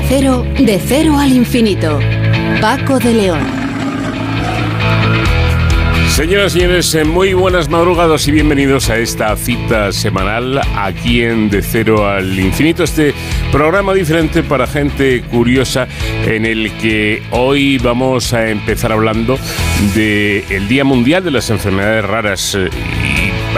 Cero, de cero al infinito. Paco de León. Señoras y señores, eh, muy buenas madrugadas y bienvenidos a esta cita semanal aquí en De Cero al Infinito, este programa diferente para gente curiosa en el que hoy vamos a empezar hablando del Día Mundial de las Enfermedades Raras eh,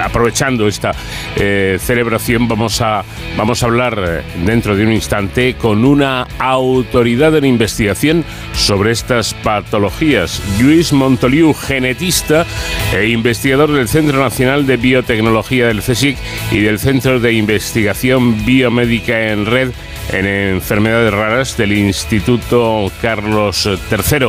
aprovechando esta eh, celebración, vamos a, vamos a hablar eh, dentro de un instante con una autoridad de investigación sobre estas patologías. Luis Montoliu, genetista e investigador del Centro Nacional de Biotecnología del CSIC y del Centro de Investigación Biomédica en Red en enfermedades raras del Instituto Carlos III.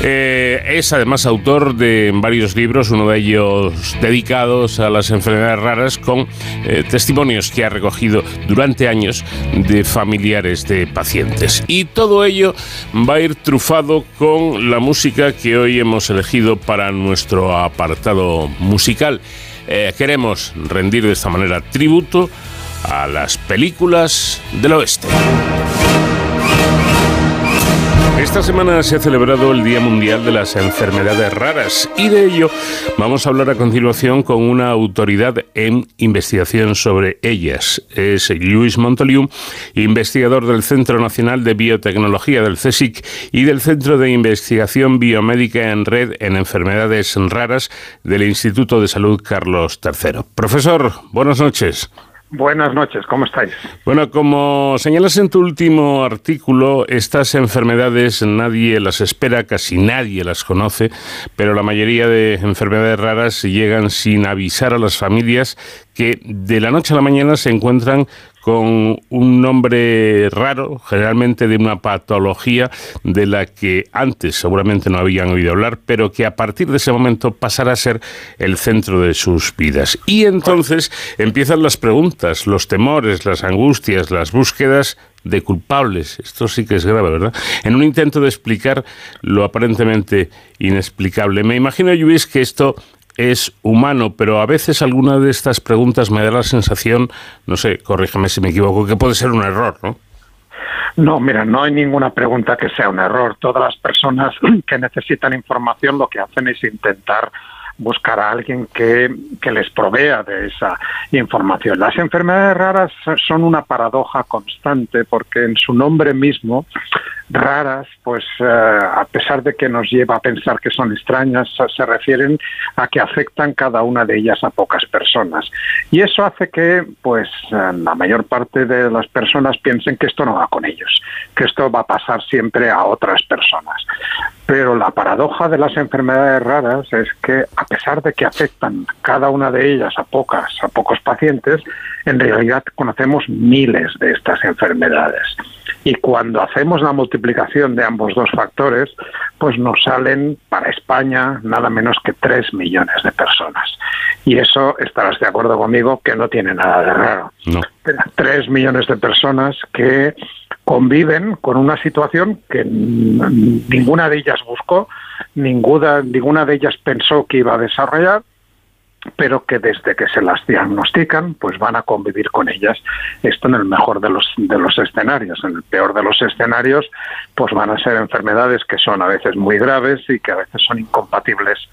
Eh, es además autor de varios libros, uno de ellos dedicados a las enfermedades raras, con eh, testimonios que ha recogido durante años de familiares de pacientes. Y todo ello va a ir trufado con la música que hoy hemos elegido para nuestro apartado musical. Eh, queremos rendir de esta manera tributo a las películas del oeste. Esta semana se ha celebrado el Día Mundial de las Enfermedades Raras y de ello vamos a hablar a continuación con una autoridad en investigación sobre ellas. Es Luis Montoliu, investigador del Centro Nacional de Biotecnología del CSIC y del Centro de Investigación Biomédica en Red en Enfermedades Raras del Instituto de Salud Carlos III. Profesor, buenas noches. Buenas noches, ¿cómo estáis? Bueno, como señalas en tu último artículo, estas enfermedades nadie las espera, casi nadie las conoce, pero la mayoría de enfermedades raras llegan sin avisar a las familias que de la noche a la mañana se encuentran con un nombre raro, generalmente de una patología de la que antes seguramente no habían oído hablar, pero que a partir de ese momento pasará a ser el centro de sus vidas. Y entonces empiezan las preguntas, los temores, las angustias, las búsquedas de culpables. Esto sí que es grave, ¿verdad? En un intento de explicar lo aparentemente inexplicable. Me imagino, Luis, que esto es humano, pero a veces alguna de estas preguntas me da la sensación, no sé, corrígeme si me equivoco, que puede ser un error, ¿no? No, mira, no hay ninguna pregunta que sea un error. Todas las personas que necesitan información lo que hacen es intentar buscar a alguien que, que, les provea de esa información. Las enfermedades raras son una paradoja constante porque en su nombre mismo raras, pues eh, a pesar de que nos lleva a pensar que son extrañas, se refieren a que afectan cada una de ellas a pocas personas. Y eso hace que, pues, eh, la mayor parte de las personas piensen que esto no va con ellos, que esto va a pasar siempre a otras personas. Pero la paradoja de las enfermedades raras es que, a pesar de que afectan cada una de ellas a pocas, a pocos pacientes, en realidad conocemos miles de estas enfermedades. Y cuando hacemos la multiplicación de ambos dos factores, pues nos salen para España nada menos que 3 millones de personas. Y eso estarás de acuerdo conmigo que no tiene nada de raro. No. 3 millones de personas que conviven con una situación que ninguna de ellas buscó, ninguna, ninguna de ellas pensó que iba a desarrollar pero que desde que se las diagnostican, pues van a convivir con ellas. Esto en el mejor de los, de los escenarios. En el peor de los escenarios, pues van a ser enfermedades que son a veces muy graves y que a veces son incompatibles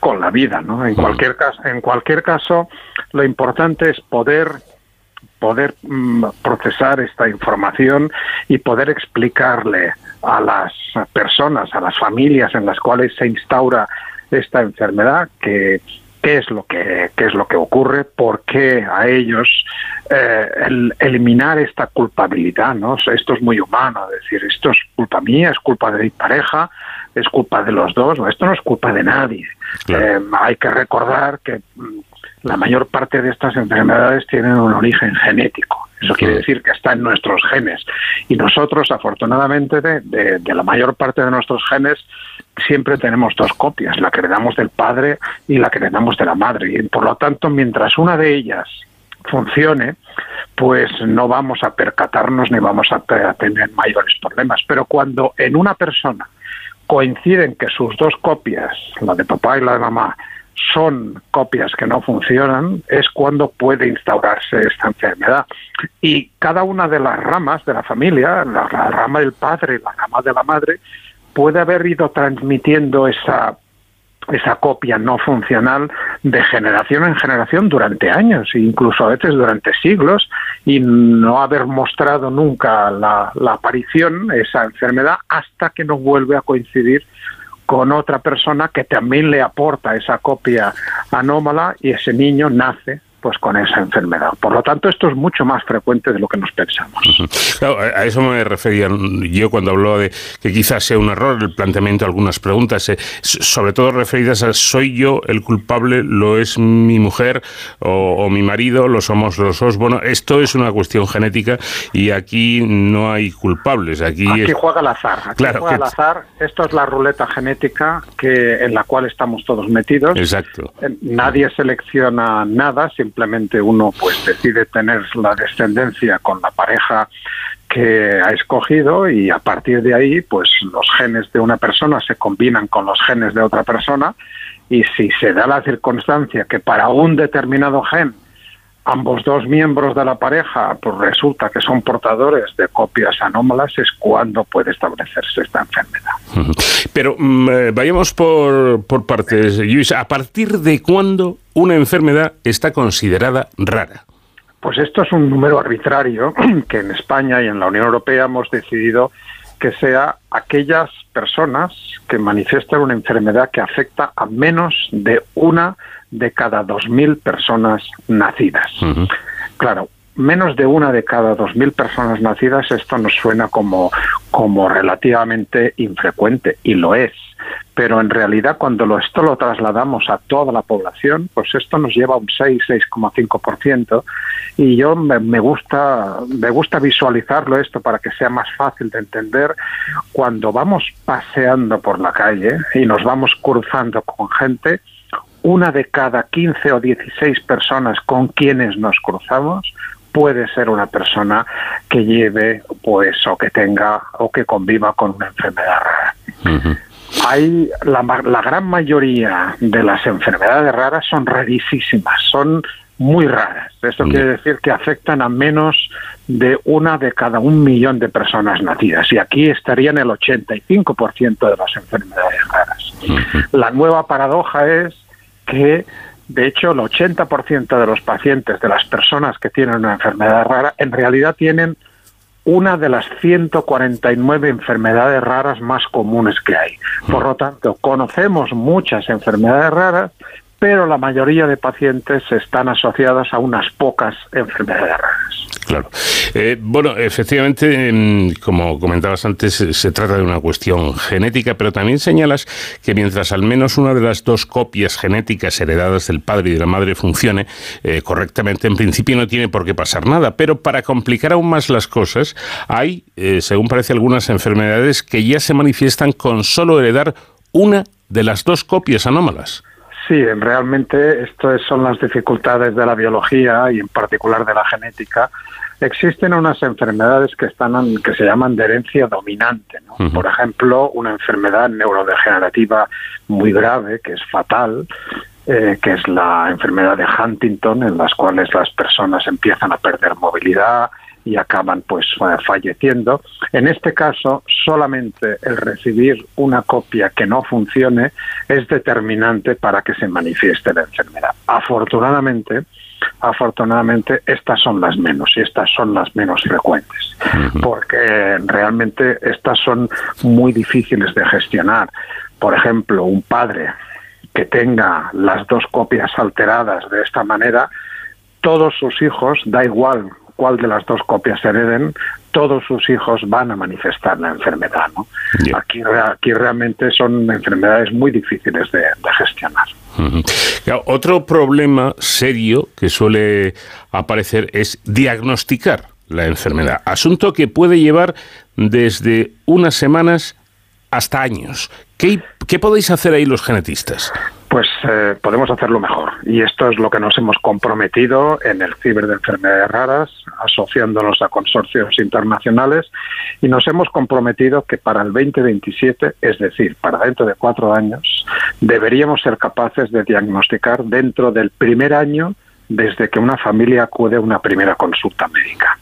con la vida. En cualquier caso, en cualquier caso, lo importante es poder poder mm, procesar esta información y poder explicarle a las personas, a las familias en las cuales se instaura esta enfermedad que qué es lo que qué es lo que ocurre, por qué a ellos eh, el eliminar esta culpabilidad, ¿no? Esto es muy humano, decir, esto es culpa mía, es culpa de mi pareja, es culpa de los dos, esto no es culpa de nadie. Eh, hay que recordar que mm, la mayor parte de estas enfermedades tienen un origen genético. Eso quiere decir que está en nuestros genes. Y nosotros, afortunadamente, de, de, la mayor parte de nuestros genes, siempre tenemos dos copias, la que heredamos del padre y la que heredamos de la madre. Y por lo tanto, mientras una de ellas funcione, pues no vamos a percatarnos ni vamos a, tener mayores problemas. Pero cuando en una persona coinciden que sus dos copias, la de papá y la de mamá, son copias que no funcionan, es cuando puede instaurarse esta enfermedad. Y cada una de las ramas de la familia, la, rama del padre, la rama de la madre, puede haber ido transmitiendo esa esa copia no funcional de generación en generación durante años, incluso a veces durante siglos, y no haber mostrado nunca la, la aparición, esa enfermedad, hasta que no vuelve a coincidir con otra persona que también le aporta esa copia anómala y ese niño nace pues con esa enfermedad. Por lo tanto, esto es mucho más frecuente de lo que nos pensamos. a eso me refería yo cuando habló de que quizás sea un error el planteamiento de algunas preguntas, eh, sobre todo referidas a soy yo el culpable, lo es mi mujer o, mi marido, lo somos los dos. Bueno, esto es una cuestión genética y aquí no hay culpables. Aquí, juega el azar. Aquí juega el azar. Esto es la ruleta genética que en la cual estamos todos metidos. Exacto. Eh, nadie selecciona nada, simplemente uno pues decide tener la descendencia con la pareja que ha escogido y a partir de ahí pues los genes de una persona se combinan con los genes de otra persona y si se da la circunstancia que para un determinado gen ambos dos miembros de la pareja pues resulta que son portadores de copias anómalas es cuando puede establecerse esta enfermedad. Pero mm, eh, vayamos por, por partes, Luis. ¿A partir de cuándo una enfermedad está considerada rara? Pues esto es un número arbitrario que en España y en la Unión Europea hemos decidido que sea aquellas personas que manifiestan una enfermedad que afecta a menos de una de cada 2.000 personas nacidas. Claro, menos de una de cada 2.000 personas nacidas, esto nos suena como, como relativamente infrecuente, y lo es. Pero en realidad, cuando esto lo trasladamos a toda la población, pues esto nos lleva a un 6, 6,5%. Y yo me, gusta, me gusta visualizarlo esto para que sea más fácil de entender. Cuando vamos paseando por la calle y nos vamos cruzando con gente, una de cada 15 o 16 personas con quienes nos cruzamos puede ser una persona que lleve pues o que tenga o que conviva con una enfermedad rara. Hay la, la gran mayoría de las enfermedades raras son rarísimas, son muy raras. Esto quiere decir que afectan a menos de una de cada un millón de personas nacidas. Y aquí estarían el 85% de las enfermedades raras. La nueva paradoja es que de hecho el 80% de los pacientes, de las personas que tienen una enfermedad rara, en realidad tienen una de las 149 enfermedades raras más comunes que hay. Por lo tanto, conocemos muchas enfermedades raras, pero la mayoría de pacientes están asociadas a unas pocas enfermedades raras. Claro. Eh, bueno, efectivamente, em, como comentabas antes, se trata de una cuestión genética, pero también señalas que mientras al menos una de las dos copias genéticas heredadas del padre y de la madre funcione eh, correctamente, en principio no tiene por qué pasar nada. Pero para complicar aún más las cosas, hay, eh, según parece, algunas enfermedades que ya se manifiestan con solo heredar una de las dos copias anómalas. Sí, realmente esto son las dificultades de la biología y en particular de la genética. Existen unas enfermedades que están que se llaman de herencia dominante, Por ejemplo, una enfermedad neurodegenerativa muy grave que es fatal, eh, que es la enfermedad de Huntington, en las cuales las personas empiezan a perder movilidad, y acaban pues falleciendo. En este caso, solamente el recibir una copia que no funcione es determinante para que se manifieste la enfermedad. Afortunadamente, afortunadamente estas son las menos y estas son las menos frecuentes, porque realmente estas son muy difíciles de gestionar. Por ejemplo, un padre que tenga las dos copias alteradas de esta manera, todos sus hijos, da igual cuál de las dos copias hereden, todos sus hijos van a manifestar la enfermedad. ¿no? Aquí, aquí realmente son enfermedades muy difíciles de, gestionar. otro problema serio que suele aparecer es diagnosticar la enfermedad, asunto que puede llevar desde unas semanas hasta años. ¿Qué, qué podéis hacer ahí los genetistas? Pues eh, podemos hacerlo mejor. Y esto es lo que nos hemos comprometido en el Ciber de Enfermedades Raras, asociándonos a consorcios internacionales, y nos hemos comprometido que para el 2027, es decir, para dentro de cuatro años, deberíamos ser capaces de diagnosticar dentro del primer año desde que una familia acude a una primera consulta médica.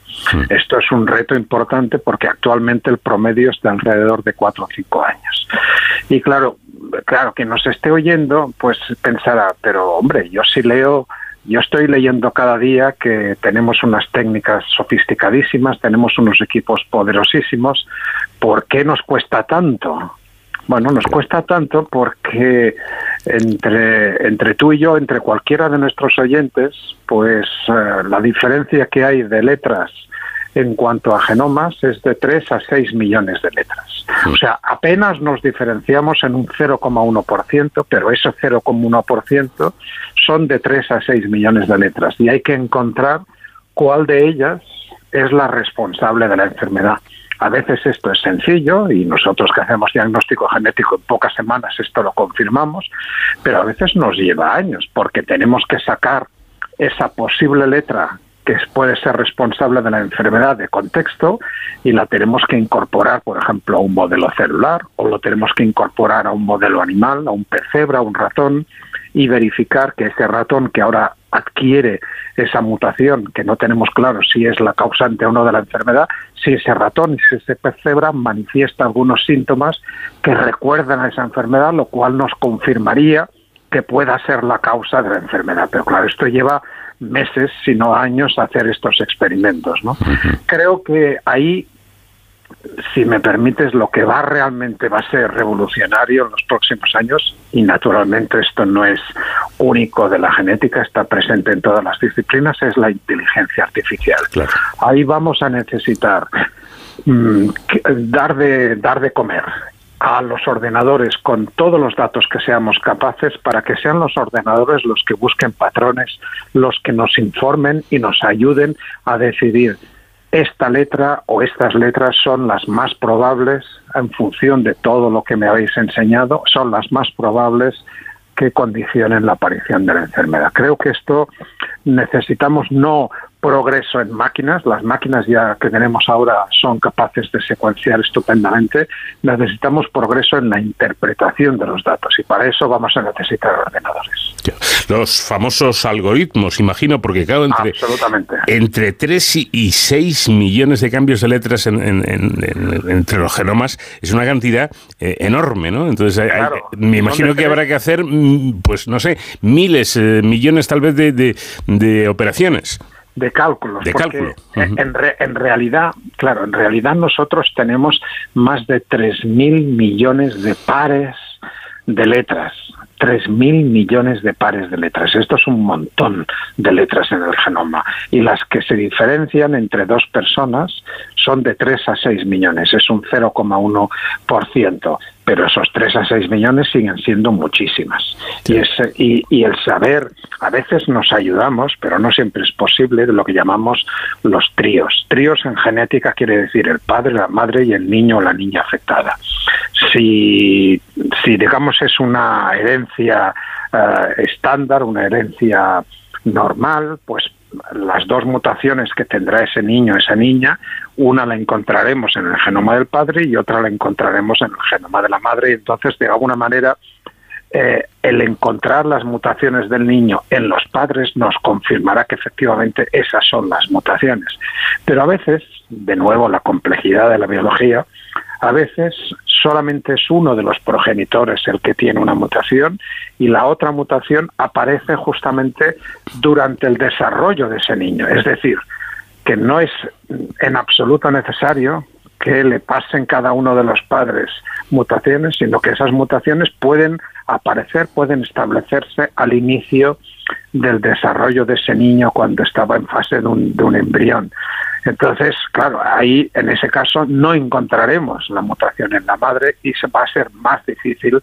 Esto es un reto importante porque actualmente el promedio está alrededor de cuatro o cinco años. Y claro, claro, quien nos esté oyendo, pues pensará, pero hombre, yo sí leo yo estoy leyendo cada día que tenemos unas técnicas sofisticadísimas, tenemos unos equipos poderosísimos. ¿Por qué nos cuesta tanto? Bueno, nos cuesta tanto porque entre, entre tú y yo, entre cualquiera de nuestros oyentes, pues eh, la diferencia que hay de letras en cuanto a genomas es de 3 a 6 millones de letras. O sea, apenas nos diferenciamos en un 0,1%, pero ese 0,1% son de 3 a 6 millones de letras y hay que encontrar cuál de ellas es la responsable de la enfermedad. A veces esto es sencillo y nosotros que hacemos diagnóstico genético en pocas semanas esto lo confirmamos, pero a veces nos lleva años porque tenemos que sacar esa posible letra puede ser responsable de la enfermedad de contexto y la tenemos que incorporar, por ejemplo, a un modelo celular o lo tenemos que incorporar a un modelo animal, a un pecebra, a un ratón y verificar que ese ratón que ahora adquiere esa mutación, que no tenemos claro si es la causante o no de la enfermedad, si ese ratón, si ese pecebra manifiesta algunos síntomas que recuerdan a esa enfermedad, lo cual nos confirmaría que pueda ser la causa de la enfermedad. Pero claro, esto lleva meses, sino años, hacer estos experimentos. ¿no? Creo que ahí, si me permites, lo que va realmente va a ser revolucionario en los próximos años, y naturalmente esto no es único de la genética, está presente en todas las disciplinas, es la inteligencia artificial. Ahí vamos a necesitar mm, dar de dar de comer a los ordenadores con todos los datos que seamos capaces para que sean los ordenadores los que busquen patrones, los que nos informen y nos ayuden a decidir esta letra o estas letras son las más probables en función de todo lo que me habéis enseñado, son las más probables que condicionen la aparición de la enfermedad. Creo que esto necesitamos no progreso en máquinas, las máquinas ya que tenemos ahora son capaces de secuenciar estupendamente, necesitamos progreso en la interpretación de los datos y para eso vamos a necesitar ordenadores. Los famosos algoritmos, imagino, porque claro, entre, entre 3 y 6 millones de cambios de letras entre los genomas es una cantidad eh, enorme, ¿no? Entonces, me imagino que habrá que hacer, mm, pues no sé, miles, eh, millones tal vez de, de operaciones de cálculos. De porque en, en, realidad, claro, en realidad nosotros tenemos más de 3.000 millones de pares de letras. 3.000 millones de pares de letras. Esto es un montón de letras en el genoma. Y las que se diferencian entre dos personas son de 3 a 6 millones. Es un 0,1% pero esos 3 a 6 millones siguen siendo muchísimas. Y, ese, y, el saber, a veces nos ayudamos, pero no siempre es posible, de lo que llamamos los tríos. Tríos en genética quiere decir el padre, la madre y el niño o la niña afectada. Si, si digamos, es una herencia eh, estándar, una herencia normal, pues las dos mutaciones que tendrá ese niño, esa niña, una la encontraremos en el genoma del padre y otra la encontraremos en el genoma de la madre. Y entonces, de alguna manera, eh, el encontrar las mutaciones del niño en los padres nos confirmará que efectivamente esas son las mutaciones. Pero a veces, de nuevo, la complejidad de la biología, a veces solamente es uno de los progenitores el que tiene una mutación y la otra mutación aparece justamente durante el desarrollo de ese niño. Es decir, que no es en absoluto necesario que le pasen cada uno de los padres mutaciones, sino que esas mutaciones pueden aparecer, pueden establecerse al inicio del desarrollo de ese niño cuando estaba en fase de un, de un embrión. Entonces, claro, ahí en ese caso no encontraremos la mutación en la madre y se va a ser más difícil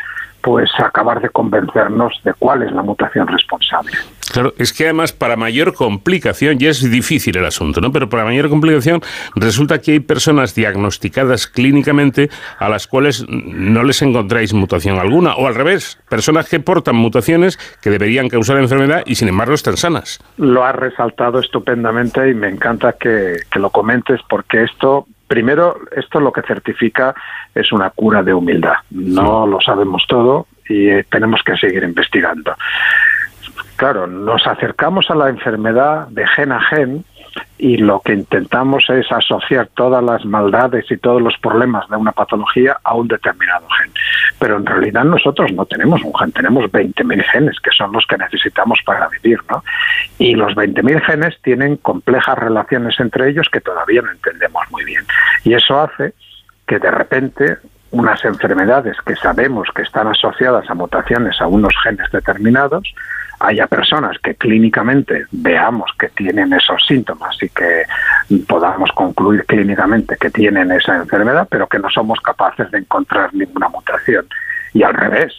pues acabar de convencernos de cuál es la mutación responsable. Claro, es que además para mayor complicación, ya es difícil el asunto, ¿no? Pero para mayor complicación resulta que hay personas diagnosticadas clínicamente a las cuales no les encontráis mutación alguna, o al revés, personas que portan mutaciones que deberían causar enfermedad y sin embargo están sanas. Lo has resaltado estupendamente y me encanta que, que lo comentes porque esto primero, esto lo que certifica es una cura de humildad. No lo sabemos todo y eh, tenemos que seguir investigando. Claro, nos acercamos a la enfermedad de gen a gen y lo que intentamos es asociar todas las maldades y todos los problemas de una patología a un determinado gen. Pero en realidad nosotros no tenemos un gen, tenemos 20.000 genes que son los que necesitamos para vivir, ¿no? Y los 20.000 genes tienen complejas relaciones entre ellos que todavía no entendemos muy bien. Y eso hace que de repente unas enfermedades que sabemos que están asociadas a mutaciones a unos genes determinados, haya personas que clínicamente veamos que tienen esos síntomas y que podamos concluir clínicamente que tienen esa enfermedad, pero que no somos capaces de encontrar ninguna mutación. Y al revés,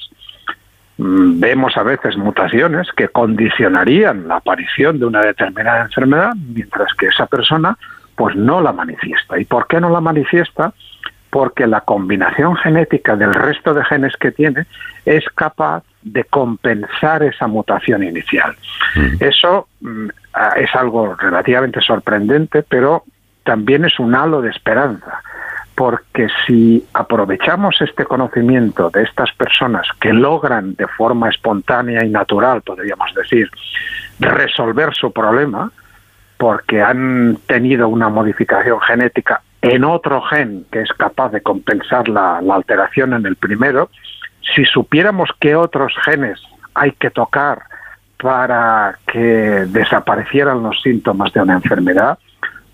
mm, vemos a veces mutaciones que condicionarían la aparición de una determinada enfermedad, mientras que esa persona pues no la manifiesta. ¿Y por qué no la manifiesta? Porque la combinación genética del resto de genes que tiene es capaz de compensar esa mutación inicial. Mm. Eso mm, es algo relativamente sorprendente, pero también es un halo de esperanza, porque si aprovechamos este conocimiento de estas personas que logran de forma espontánea y natural, podríamos decir, resolver su problema, porque han tenido una modificación genética en otro gen que es capaz de compensar la, alteración en el primero, si supiéramos qué otros genes hay que tocar para que desaparecieran los síntomas de una enfermedad,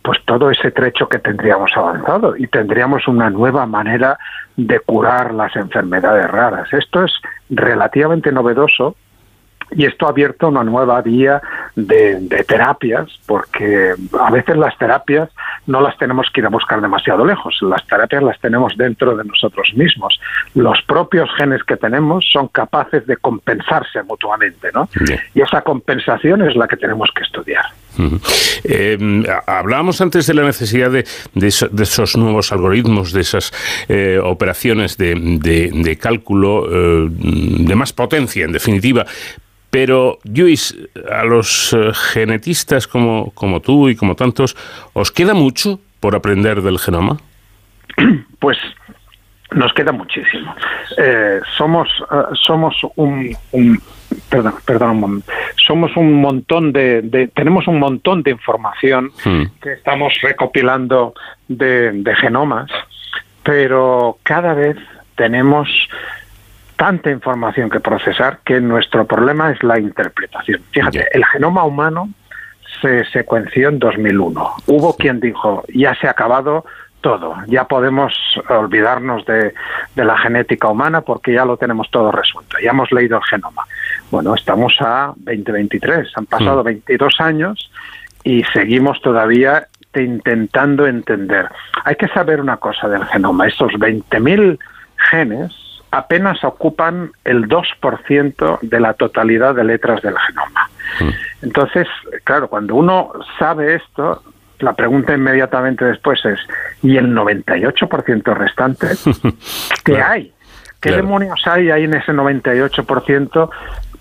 pues todo ese trecho que tendríamos avanzado y tendríamos una nueva manera de curar las enfermedades raras. Esto es relativamente novedoso y esto ha abierto una nueva vía de, terapias, porque a veces las terapias no las tenemos que ir a buscar demasiado lejos, las terapias las tenemos dentro de nosotros mismos. Los propios genes que tenemos son capaces de compensarse mutuamente, ¿no? Y esa compensación es la que tenemos que estudiar. Eh, hablábamos antes de la necesidad de, esos nuevos algoritmos, de esas eh, operaciones de, cálculo eh, de más potencia, en definitiva. Pero, Luis, a los eh, genetistas como, como tú y como tantos, ¿os queda mucho por aprender del genoma? Pues nos queda muchísimo. Eh, somos, eh, somos un, perdón, perdón un momento. Somos un montón de, tenemos un montón de información hmm. que estamos recopilando de, de genomas, pero cada vez tenemos tanta información que procesar que nuestro problema es la interpretación. Fíjate, el genoma humano se secuenció en 2001. Hubo quien dijo, ya se ha acabado todo, ya podemos olvidarnos de, la genética humana porque ya lo tenemos todo resuelto, ya hemos leído el genoma. Bueno, estamos a 2023, han pasado 22 hmm. años y seguimos todavía intentando entender. Hay que saber una cosa del genoma, esos 20.000 genes apenas ocupan el 2% de la totalidad de letras del genoma. Mm. Entonces, claro, cuando uno sabe esto, la pregunta inmediatamente después es, ¿y el 98% restante? ¿Qué hay? ¿Qué demonios hay ahí en ese 98%?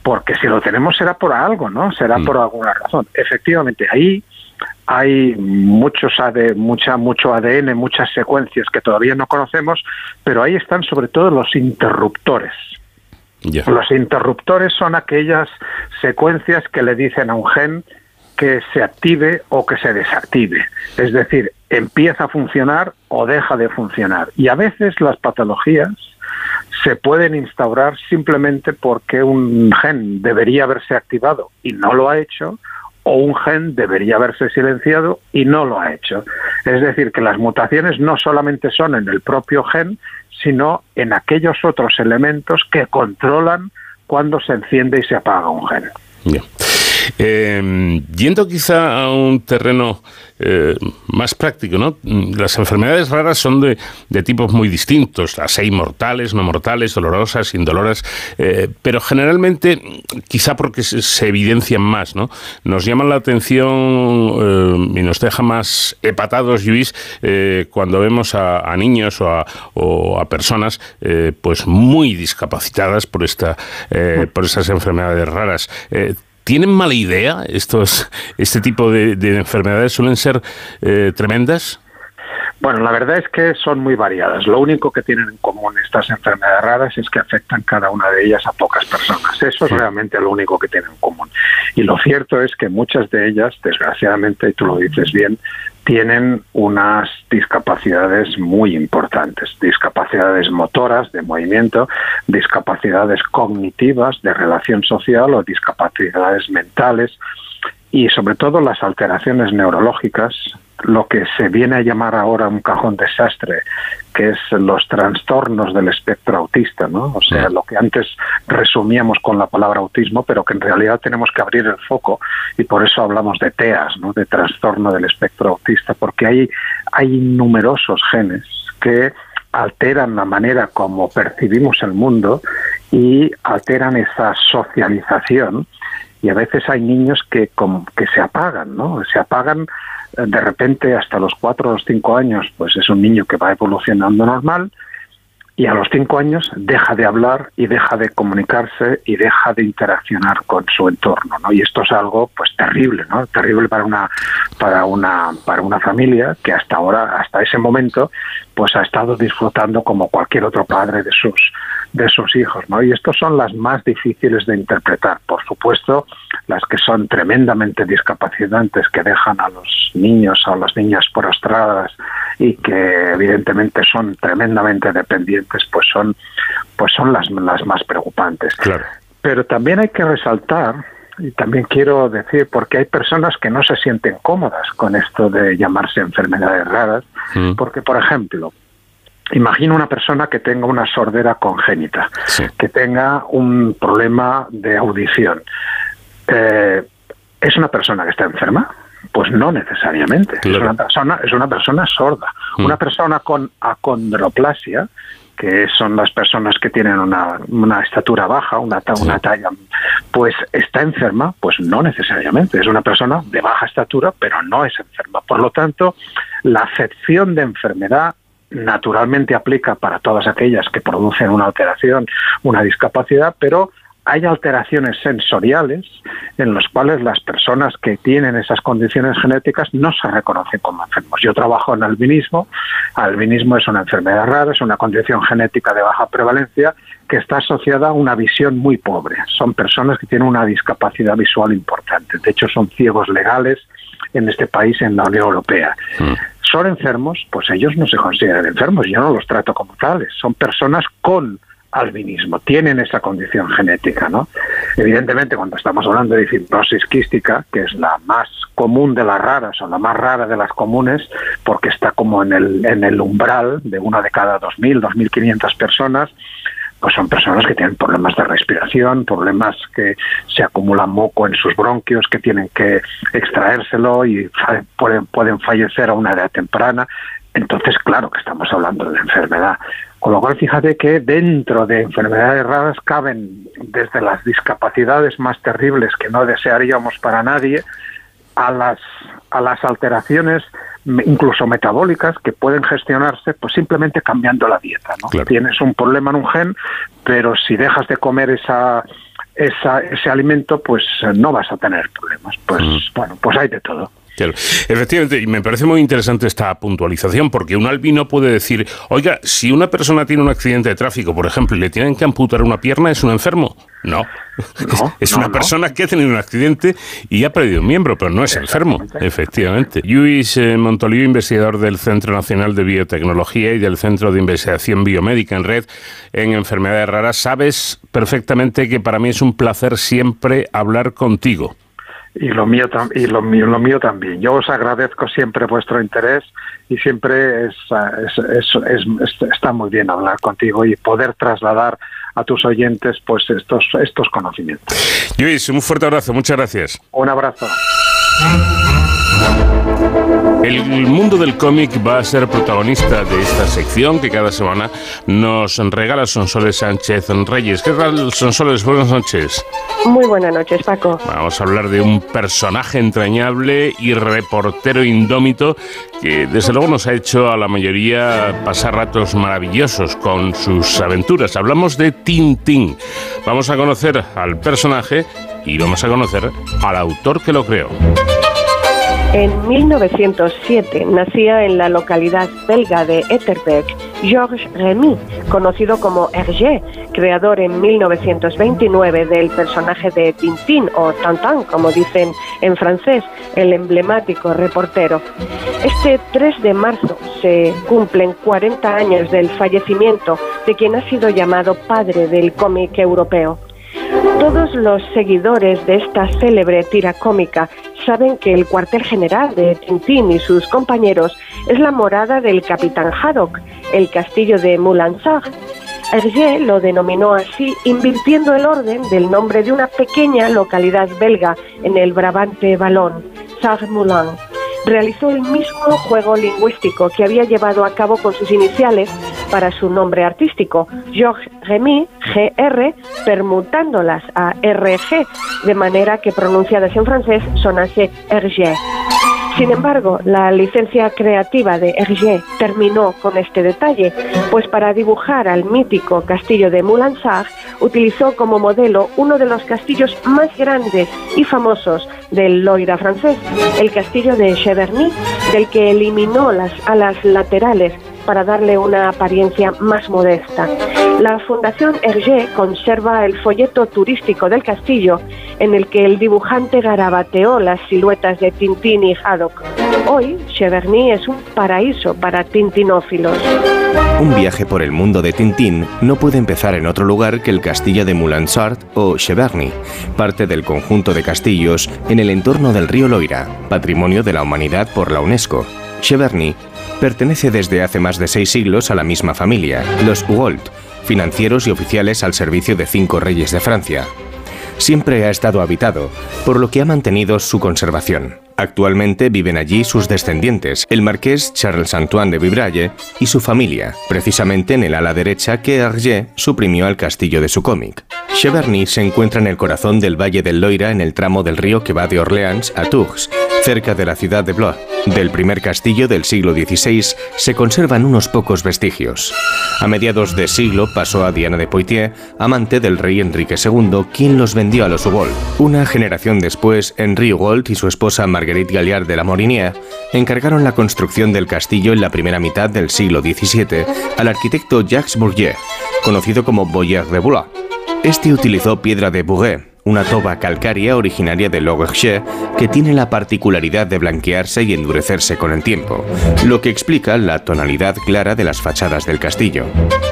Porque si lo tenemos será por algo, ¿no? Será mm. por alguna razón. Efectivamente, ahí hay muchos AD, mucha, mucho ADN, muchas secuencias que todavía no conocemos, pero ahí están sobre todo los interruptores. Los interruptores son aquellas secuencias que le dicen a un gen que se active o que se desactive. Es decir, empieza a funcionar o deja de funcionar. Y a veces las patologías se pueden instaurar simplemente porque un gen debería haberse activado y no lo ha hecho, o un gen debería haberse silenciado y no lo ha hecho. Es decir, que las mutaciones no solamente son en el propio gen, sino en aquellos otros elementos que controlan cuando se enciende y se apaga un gen. Eh, yendo quizá a un terreno eh, más práctico, ¿no? Las enfermedades raras son de, tipos muy distintos, las hay mortales, no mortales, dolorosas, indoloras, eh, pero generalmente, quizá porque se, evidencian más, ¿no? Nos llaman la atención eh, y nos deja más hepatados, Luis, cuando vemos a, niños o a, personas pues muy discapacitadas por, esta, por esas enfermedades raras. ¿Tienen mala idea estos, este tipo de, enfermedades? ¿Suelen ser eh, tremendas? Bueno, la verdad es que son muy variadas. Lo único que tienen en común estas enfermedades raras es que afectan cada una de ellas a pocas personas. Eso es realmente lo único que tienen en común. Y lo cierto es que muchas de ellas, desgraciadamente, y tú lo dices bien, tienen unas discapacidades muy importantes, discapacidades motoras, de movimiento, discapacidades cognitivas, de relación social o discapacidades mentales y sobre todo las alteraciones neurológicas lo que se viene a llamar ahora un cajón desastre, que es los trastornos del espectro autista, ¿no? O sea, lo que antes resumíamos con la palabra autismo, pero que en realidad tenemos que abrir el foco y por eso hablamos de TEAS, ¿no? De trastorno del espectro autista, porque hay, hay numerosos genes que alteran la manera como percibimos el mundo y alteran esa socialización y a veces hay niños que, que se apagan, ¿no? Se apagan de repente hasta los cuatro o los cinco años, pues es un niño que va evolucionando normal y a los cinco años deja de hablar y deja de comunicarse y deja de interaccionar con su entorno, ¿no? Y esto es algo pues terrible, ¿no? Terrible para una para una para una familia que hasta ahora hasta ese momento pues ha estado disfrutando como cualquier otro padre de sus de sus hijos, ¿no? Y estos son las más difíciles de interpretar, por supuesto, las que son tremendamente discapacitantes que dejan a los niños o a las niñas prostradas y que evidentemente son tremendamente dependientes, pues son pues son las, las más preocupantes. Claro. Pero también hay que resaltar y también quiero decir porque hay personas que no se sienten cómodas con esto de llamarse enfermedades raras, mm. porque por ejemplo, Imagina una persona que tenga una sordera congénita, que tenga un problema de audición. Eh, ¿Es una persona que está enferma? Pues no necesariamente. Es, una persona, es una persona sorda. Mm. Una persona con acondroplasia, que son las personas que tienen una, una estatura baja, una, una talla, pues está enferma, pues no necesariamente. Es una persona de baja estatura, pero no es enferma. Por lo tanto, la acepción de enfermedad naturalmente aplica para todas aquellas que producen una alteración, una discapacidad, pero hay alteraciones sensoriales en las cuales las personas que tienen esas condiciones genéticas no se reconocen como enfermos. Yo trabajo en albinismo. Albinismo es una enfermedad rara, es una condición genética de baja prevalencia que está asociada a una visión muy pobre. Son personas que tienen una discapacidad visual importante. De hecho, son ciegos legales en este país, en la Unión Europea. Mm. Son enfermos, pues ellos no se consideran enfermos, yo no los trato como tales. Son personas con albinismo, tienen esa condición genética, ¿no? Evidentemente, cuando estamos hablando de fibrosis quística, que es la más común de las raras o la más rara de las comunes, porque está como en el, en el umbral de una de cada 2.000, 2.500 personas, pues son personas que tienen problemas de respiración, problemas que se acumulan moco en sus bronquios, que tienen que extraérselo y pueden, pueden fallecer a una edad temprana. Entonces, claro que estamos hablando de enfermedad. Con lo cual, fíjate que dentro de enfermedades raras caben desde las discapacidades más terribles que no desearíamos para nadie, a las, a las alteraciones incluso metabólicas que pueden gestionarse pues simplemente cambiando la dieta. ¿no? Tienes un problema en un gen, pero si dejas de comer esa, esa, ese alimento, pues no vas a tener problemas. Pues mm. bueno, pues hay de todo. Efectivamente, y me parece muy interesante esta puntualización, porque un albino puede decir, oiga, si una persona tiene un accidente de tráfico, por ejemplo, y le tienen que amputar una pierna, ¿es un enfermo? No. es, una persona que ha tenido un accidente y ha perdido un miembro, pero no es enfermo, efectivamente. Luis eh, Montoliu, investigador del Centro Nacional de Biotecnología y del Centro de Investigación Biomédica en Red en Enfermedades Raras, sabes perfectamente que para mí es un placer siempre hablar contigo y lo mío y lo mío, lo mío también. Yo os agradezco siempre vuestro interés y siempre es, está muy bien hablar contigo y poder trasladar a tus oyentes pues estos estos conocimientos. Luis, un fuerte abrazo, muchas gracias. Un abrazo. El mundo del cómic va a ser protagonista de esta sección que cada semana nos regala Sonsoles Sánchez Reyes. ¿Qué tal, Sonsoles? Buenas noches. Muy buenas noches, Paco. Vamos a hablar de un personaje entrañable y reportero indómito que desde luego nos ha hecho a la mayoría pasar ratos maravillosos con sus aventuras. Hablamos de Tintín. Vamos a conocer al personaje y vamos a conocer al autor que lo creó. En 1907 nacía en la localidad belga de Etterbeek Georges Remy, conocido como Hergé, creador en 1929 del personaje de Tintín o Tintin, como dicen en francés, el emblemático reportero. Este 3 de marzo se cumplen 40 años del fallecimiento de quien ha sido llamado padre del cómic europeo. Todos los seguidores de esta célebre tira cómica saben que el cuartel general de Tintín y sus compañeros es la morada del capitán Haddock, el castillo de Moulansart. Hergé lo denominó así, invirtiendo el orden del nombre de una pequeña localidad belga en el Brabante Ballon, Sarre-Moulin. Realizó el mismo juego lingüístico que había llevado a cabo con sus iniciales para su nombre artístico, Georges Remy, GR, permutándolas a RG, de manera que pronunciadas en francés sonase Hergé. Sin embargo, la licencia creativa de Hergé terminó con este detalle, pues para dibujar al mítico castillo de Moulansart utilizó como modelo uno de los castillos más grandes y famosos del Loira francés, el castillo de Cheverny, del que eliminó las alas laterales para darle una apariencia más modesta. La Fundación Hergé conserva el folleto turístico del castillo en el que el dibujante garabateó las siluetas de Tintín y Haddock. Hoy, Cheverny es un paraíso para tintinófilos. Un viaje por el mundo de Tintín no puede empezar en otro lugar que el castillo de Moulansart o Cheverny, parte del conjunto de castillos en el entorno del río Loira, patrimonio de la humanidad por la UNESCO. Cheverny pertenece desde hace más de seis siglos a la misma familia, los Hugolt, financieros y oficiales al servicio de cinco reyes de Francia. Siempre ha estado habitado, por lo que ha mantenido su conservación. Actualmente viven allí sus descendientes, el marqués Charles Antoine de Vibraille y su familia, precisamente en el ala derecha que Hergé suprimió al castillo de su cómic. Cheverny se encuentra en el corazón del Valle del Loira en el tramo del río que va de Orleans a Tours, cerca de la ciudad de Blois. Del primer castillo del siglo XVI se conservan unos pocos vestigios. A mediados de siglo pasó a Diana de Poitiers, amante del rey Enrique II, quien los vendió a los Hugolt. Una generación después, Henri Hugolt y su esposa Marguerite Galliard de la Morinière encargaron la construcción del castillo en la primera mitad del siglo XVII al arquitecto Jacques Bourget, conocido como Boyer de Blois. Este utilizó piedra de Bourget, una toba calcárea originaria de Logerche que tiene la particularidad de blanquearse y endurecerse con el tiempo, lo que explica la tonalidad clara de las fachadas del castillo.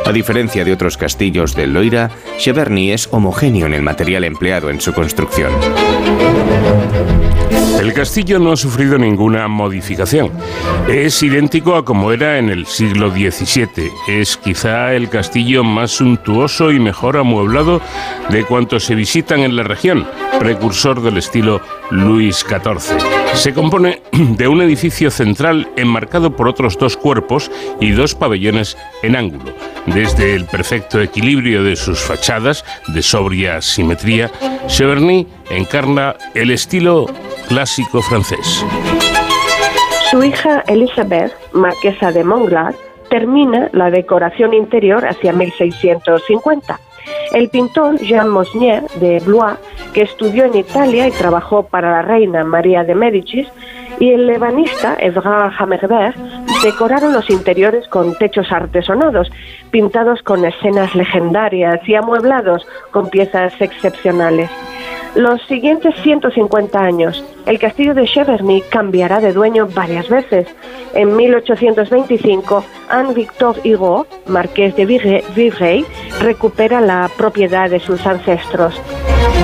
A diferencia de otros castillos del Loira, Cheverny es homogéneo en el material empleado en su construcción. El castillo no ha sufrido ninguna modificación. Es idéntico a como era en el siglo XVII. Es quizá el castillo más suntuoso y mejor amueblado de cuantos se visitan en la región, precursor del estilo Luis XIV. Se compone de un edificio central enmarcado por otros dos cuerpos y dos pabellones en ángulo. Desde el perfecto equilibrio de sus fachadas, de sobria simetría, Cheverny encarna el estilo clásico francés. Su hija Elizabeth, marquesa de Montglade, termina la decoración interior hacia 1650. El pintor Jean Mosnier de Blois, que estudió en Italia y trabajó para la reina María de Médicis, y el lebanista Edgar Hammerbert decoraron los interiores con techos artesonados, pintados con escenas legendarias y amueblados con piezas excepcionales. Los siguientes 150 años, el castillo de Cheverny cambiará de dueño varias veces. En 1825, Anne-Victor Hugo, marqués de Vivrey, recupera la propiedad de sus ancestros.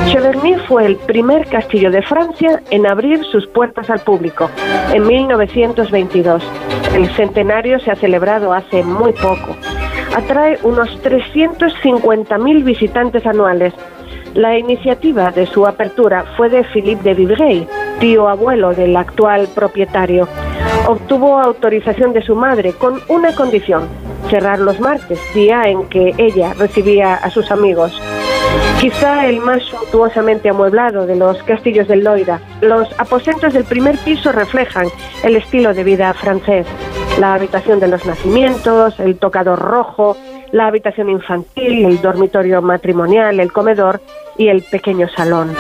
Cheverny fue el primer castillo de Francia en abrir sus puertas al público, en 1922. El centenario se ha celebrado hace muy poco. Atrae unos 350.000 visitantes anuales la iniciativa de su apertura fue de Philippe de Vivrey, tío abuelo del actual propietario. Obtuvo autorización de su madre con una condición, cerrar los martes, día en que ella recibía a sus amigos. Quizá el más suntuosamente amueblado de los castillos del Loira, los aposentos del primer piso reflejan el estilo de vida francés. La habitación de los nacimientos, el tocador rojo, la habitación infantil, el dormitorio matrimonial, el comedor y el pequeño salón.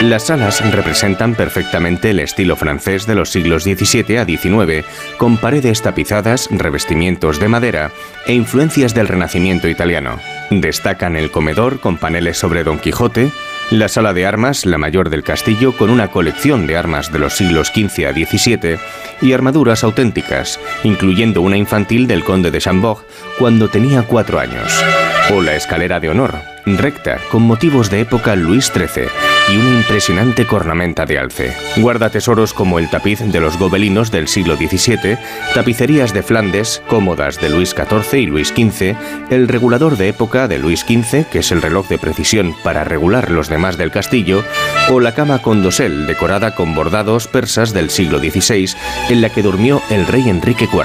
Las salas representan perfectamente el estilo francés de los siglos XVII a XIX, con paredes tapizadas, revestimientos de madera e influencias del Renacimiento italiano. Destacan el comedor con paneles sobre Don Quijote, la sala de armas, la mayor del castillo, con una colección de armas de los siglos XV a XVII y armaduras auténticas, incluyendo una infantil del conde de Chambord cuando tenía cuatro años. O la escalera de honor, recta, con motivos de época Luis XIII y una impresionante cornamenta de alce. Guarda tesoros como el tapiz de los gobelinos del siglo XVII, tapicerías de Flandes, cómodas de Luis XIV y Luis XV, el regulador de época de Luis XV, que es el reloj de precisión para regular los demás del castillo, o la cama con dosel decorada con bordados persas del siglo XVI, en la que durmió el rey Enrique IV.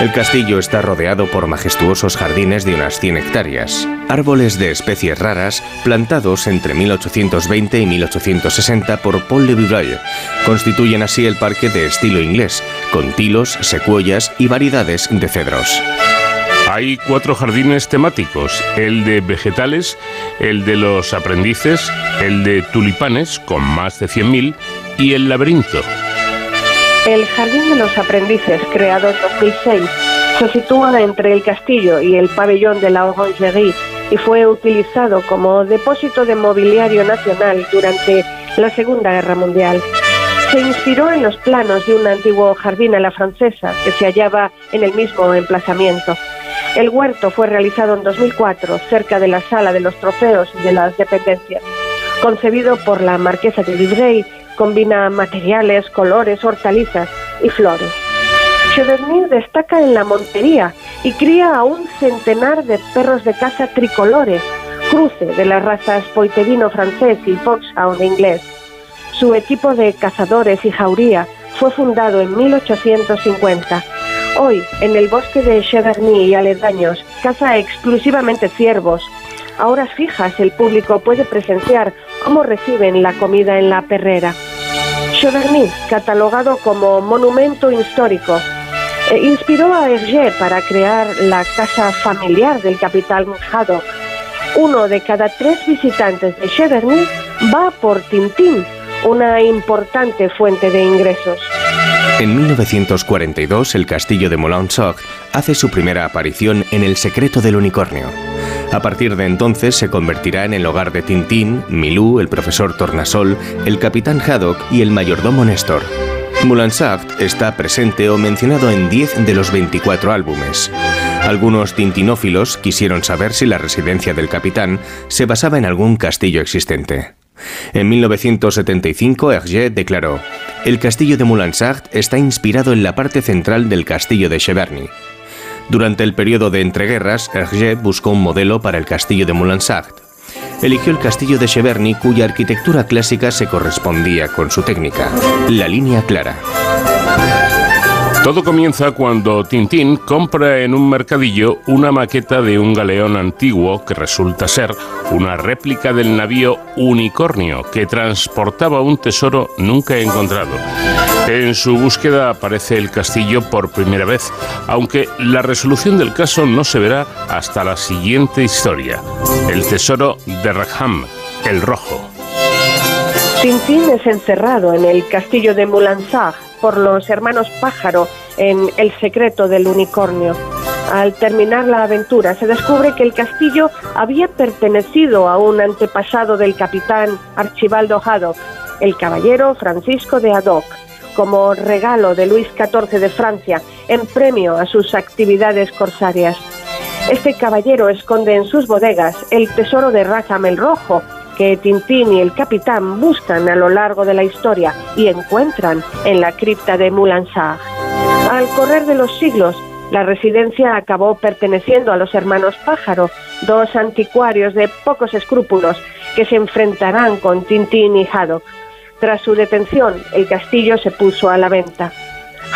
El castillo está rodeado por majestuosos jardines de unas 100 hectáreas, árboles de especies raras plantados entre 1820 y 1860 por Paul de Vivroy. Constituyen así el parque de estilo inglés, con tilos, secuoyas y variedades de cedros. Hay cuatro jardines temáticos, el de vegetales, el de los aprendices, el de tulipanes, con más de 100.000, y el laberinto. El Jardín de los Aprendices, creado en 2006, se sitúa entre el castillo y el pabellón de la Orangerie y fue utilizado como depósito de mobiliario nacional durante la Segunda Guerra Mundial. Se inspiró en los planos de un antiguo jardín a la francesa que se hallaba en el mismo emplazamiento. El huerto fue realizado en 2004 cerca de la sala de los trofeos y de las dependencias. Concebido por la marquesa de Livrey, combina materiales, colores, hortalizas y flores. Cheverny destaca en la montería y cría a un centenar de perros de caza tricolores, cruce de las razas poiterino francés y foxhound inglés. Su equipo de cazadores y jauría fue fundado en 1850. Hoy, en el bosque de Cheverny y aledaños, caza exclusivamente ciervos. A horas fijas el público puede presenciar cómo reciben la comida en la perrera. Cheverny, catalogado como monumento histórico, eh, inspiró a Hergé para crear la casa familiar del capitán Haddock. Uno de cada tres visitantes de Cheverny va por Tintín, una importante fuente de ingresos. En 1942, el castillo de Moulin-Soc hace su primera aparición en El secreto del unicornio. A partir de entonces se convertirá en el hogar de Tintín, Milú, el profesor Tornasol, el capitán Haddock y el mayordomo Néstor. Moulin-Saft está presente o mencionado en 10 de los 24 álbumes. Algunos tintinófilos quisieron saber si la residencia del capitán se basaba en algún castillo existente. En 1975, Hergé declaró: El castillo de Moulin-Saft está inspirado en la parte central del castillo de Cheverny. Durante el periodo de entreguerras, Hergé buscó un modelo para el castillo de Moulin-Saft eligió el castillo de Cheverny cuya arquitectura clásica se correspondía con su técnica, la línea clara. Todo comienza cuando Tintín compra en un mercadillo una maqueta de un galeón antiguo que resulta ser una réplica del navío Unicornio que transportaba un tesoro nunca encontrado. En su búsqueda aparece el castillo por primera vez, aunque la resolución del caso no se verá hasta la siguiente historia, el tesoro de Rackham, el rojo. Tintín es encerrado en el castillo de Moulinsart por los hermanos Pájaro en El secreto del unicornio. Al terminar la aventura se descubre que el castillo había pertenecido a un antepasado del capitán Archibaldo Haddock, el caballero Francisco de Haddock, como regalo de Luis XIV de Francia en premio a sus actividades corsarias. Este caballero esconde en sus bodegas el tesoro de Rackham el Rojo, que Tintín y el capitán buscan a lo largo de la historia y encuentran en la cripta de Moulin-Sart. Al correr de los siglos, la residencia acabó perteneciendo a los hermanos Pájaro, dos anticuarios de pocos escrúpulos que se enfrentarán con Tintín y Haddock. Tras su detención, el castillo se puso a la venta.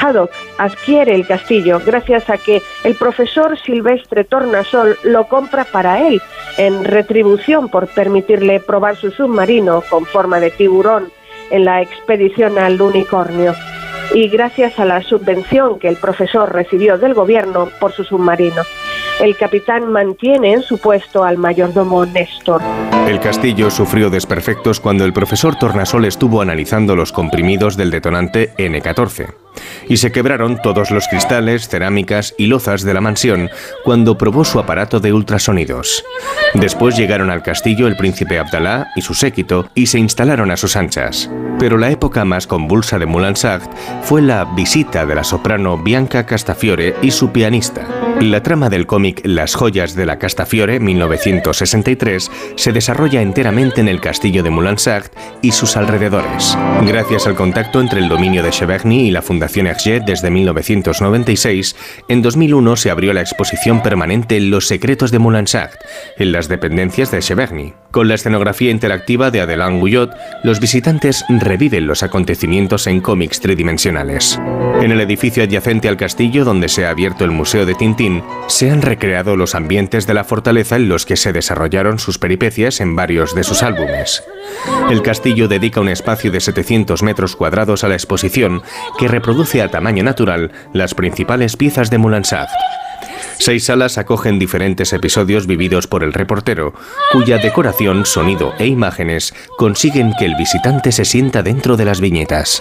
Haddock adquiere el castillo gracias a que el profesor Silvestre Tornasol lo compra para él, en retribución por permitirle probar su submarino con forma de tiburón en la expedición al unicornio, y gracias a la subvención que el profesor recibió del gobierno por su submarino. El capitán mantiene en su puesto al mayordomo Néstor. El castillo sufrió desperfectos cuando el profesor Tornasol estuvo analizando los comprimidos del detonante N14 y se quebraron todos los cristales, cerámicas y lozas de la mansión cuando probó su aparato de ultrasonidos. Después llegaron al castillo el príncipe Abdalá y su séquito y se instalaron a sus anchas. Pero la época más convulsa de Moulinsart fue la visita de la soprano Bianca Castafiore y su pianista. La trama del cómic Las joyas de la Castafiore, 1963, se desarrolla enteramente en el castillo de Moulinsart y sus alrededores. Gracias al contacto entre el dominio de Cheverny y la Fundación Hergé desde 1996, en 2001 se abrió la exposición permanente Los secretos de Moulinsart, en las dependencias de Cheverny. Con la escenografía interactiva de Adeline Guyot, los visitantes reviven los acontecimientos en cómics tridimensionales. En el edificio adyacente al castillo, donde se ha abierto el Museo de Tintín, se han recreado los ambientes de la fortaleza en los que se desarrollaron sus peripecias en varios de sus álbumes. El castillo dedica un espacio de 700 metros cuadrados a la exposición, que reproduce a tamaño natural las principales piezas de Moulinsart. Seis salas acogen diferentes episodios vividos por el reportero, cuya decoración, sonido e imágenes consiguen que el visitante se sienta dentro de las viñetas.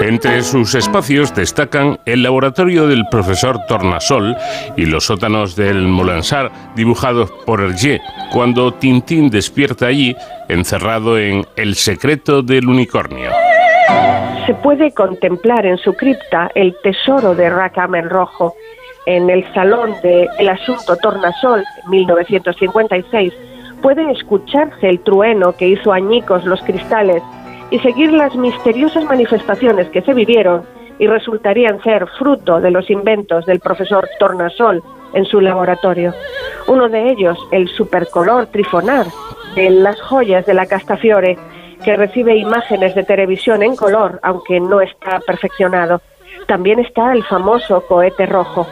Entre sus espacios destacan el laboratorio del profesor Tornasol y los sótanos del Molansar dibujados por Hergé, cuando Tintín despierta allí, encerrado en El secreto del unicornio. Se puede contemplar en su cripta el tesoro de Rackham el Rojo, en el salón de El Asunto Tornasol, 1956, puede escucharse el trueno que hizo añicos los cristales y seguir las misteriosas manifestaciones que se vivieron y resultarían ser fruto de los inventos del profesor Tornasol en su laboratorio. Uno de ellos, el supercolor trifonar de las joyas de la Castafiore, que recibe imágenes de televisión en color, aunque no está perfeccionado. También está el famoso cohete rojo.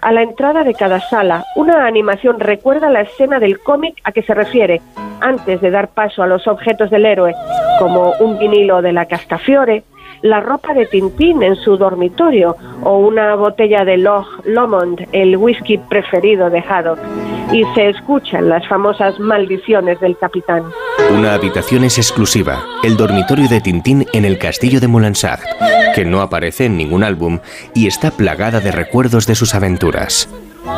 A la entrada de cada sala, una animación recuerda la escena del cómic a que se refiere, antes de dar paso a los objetos del héroe, como un vinilo de la Castafiore, la ropa de Tintín en su dormitorio o una botella de Loch Lomond, el whisky preferido de Haddock. Y se escuchan las famosas maldiciones del capitán. Una habitación es exclusiva, el dormitorio de Tintín en el castillo de Moulinsart, que no aparece en ningún álbum y está plagada de recuerdos de sus aventuras.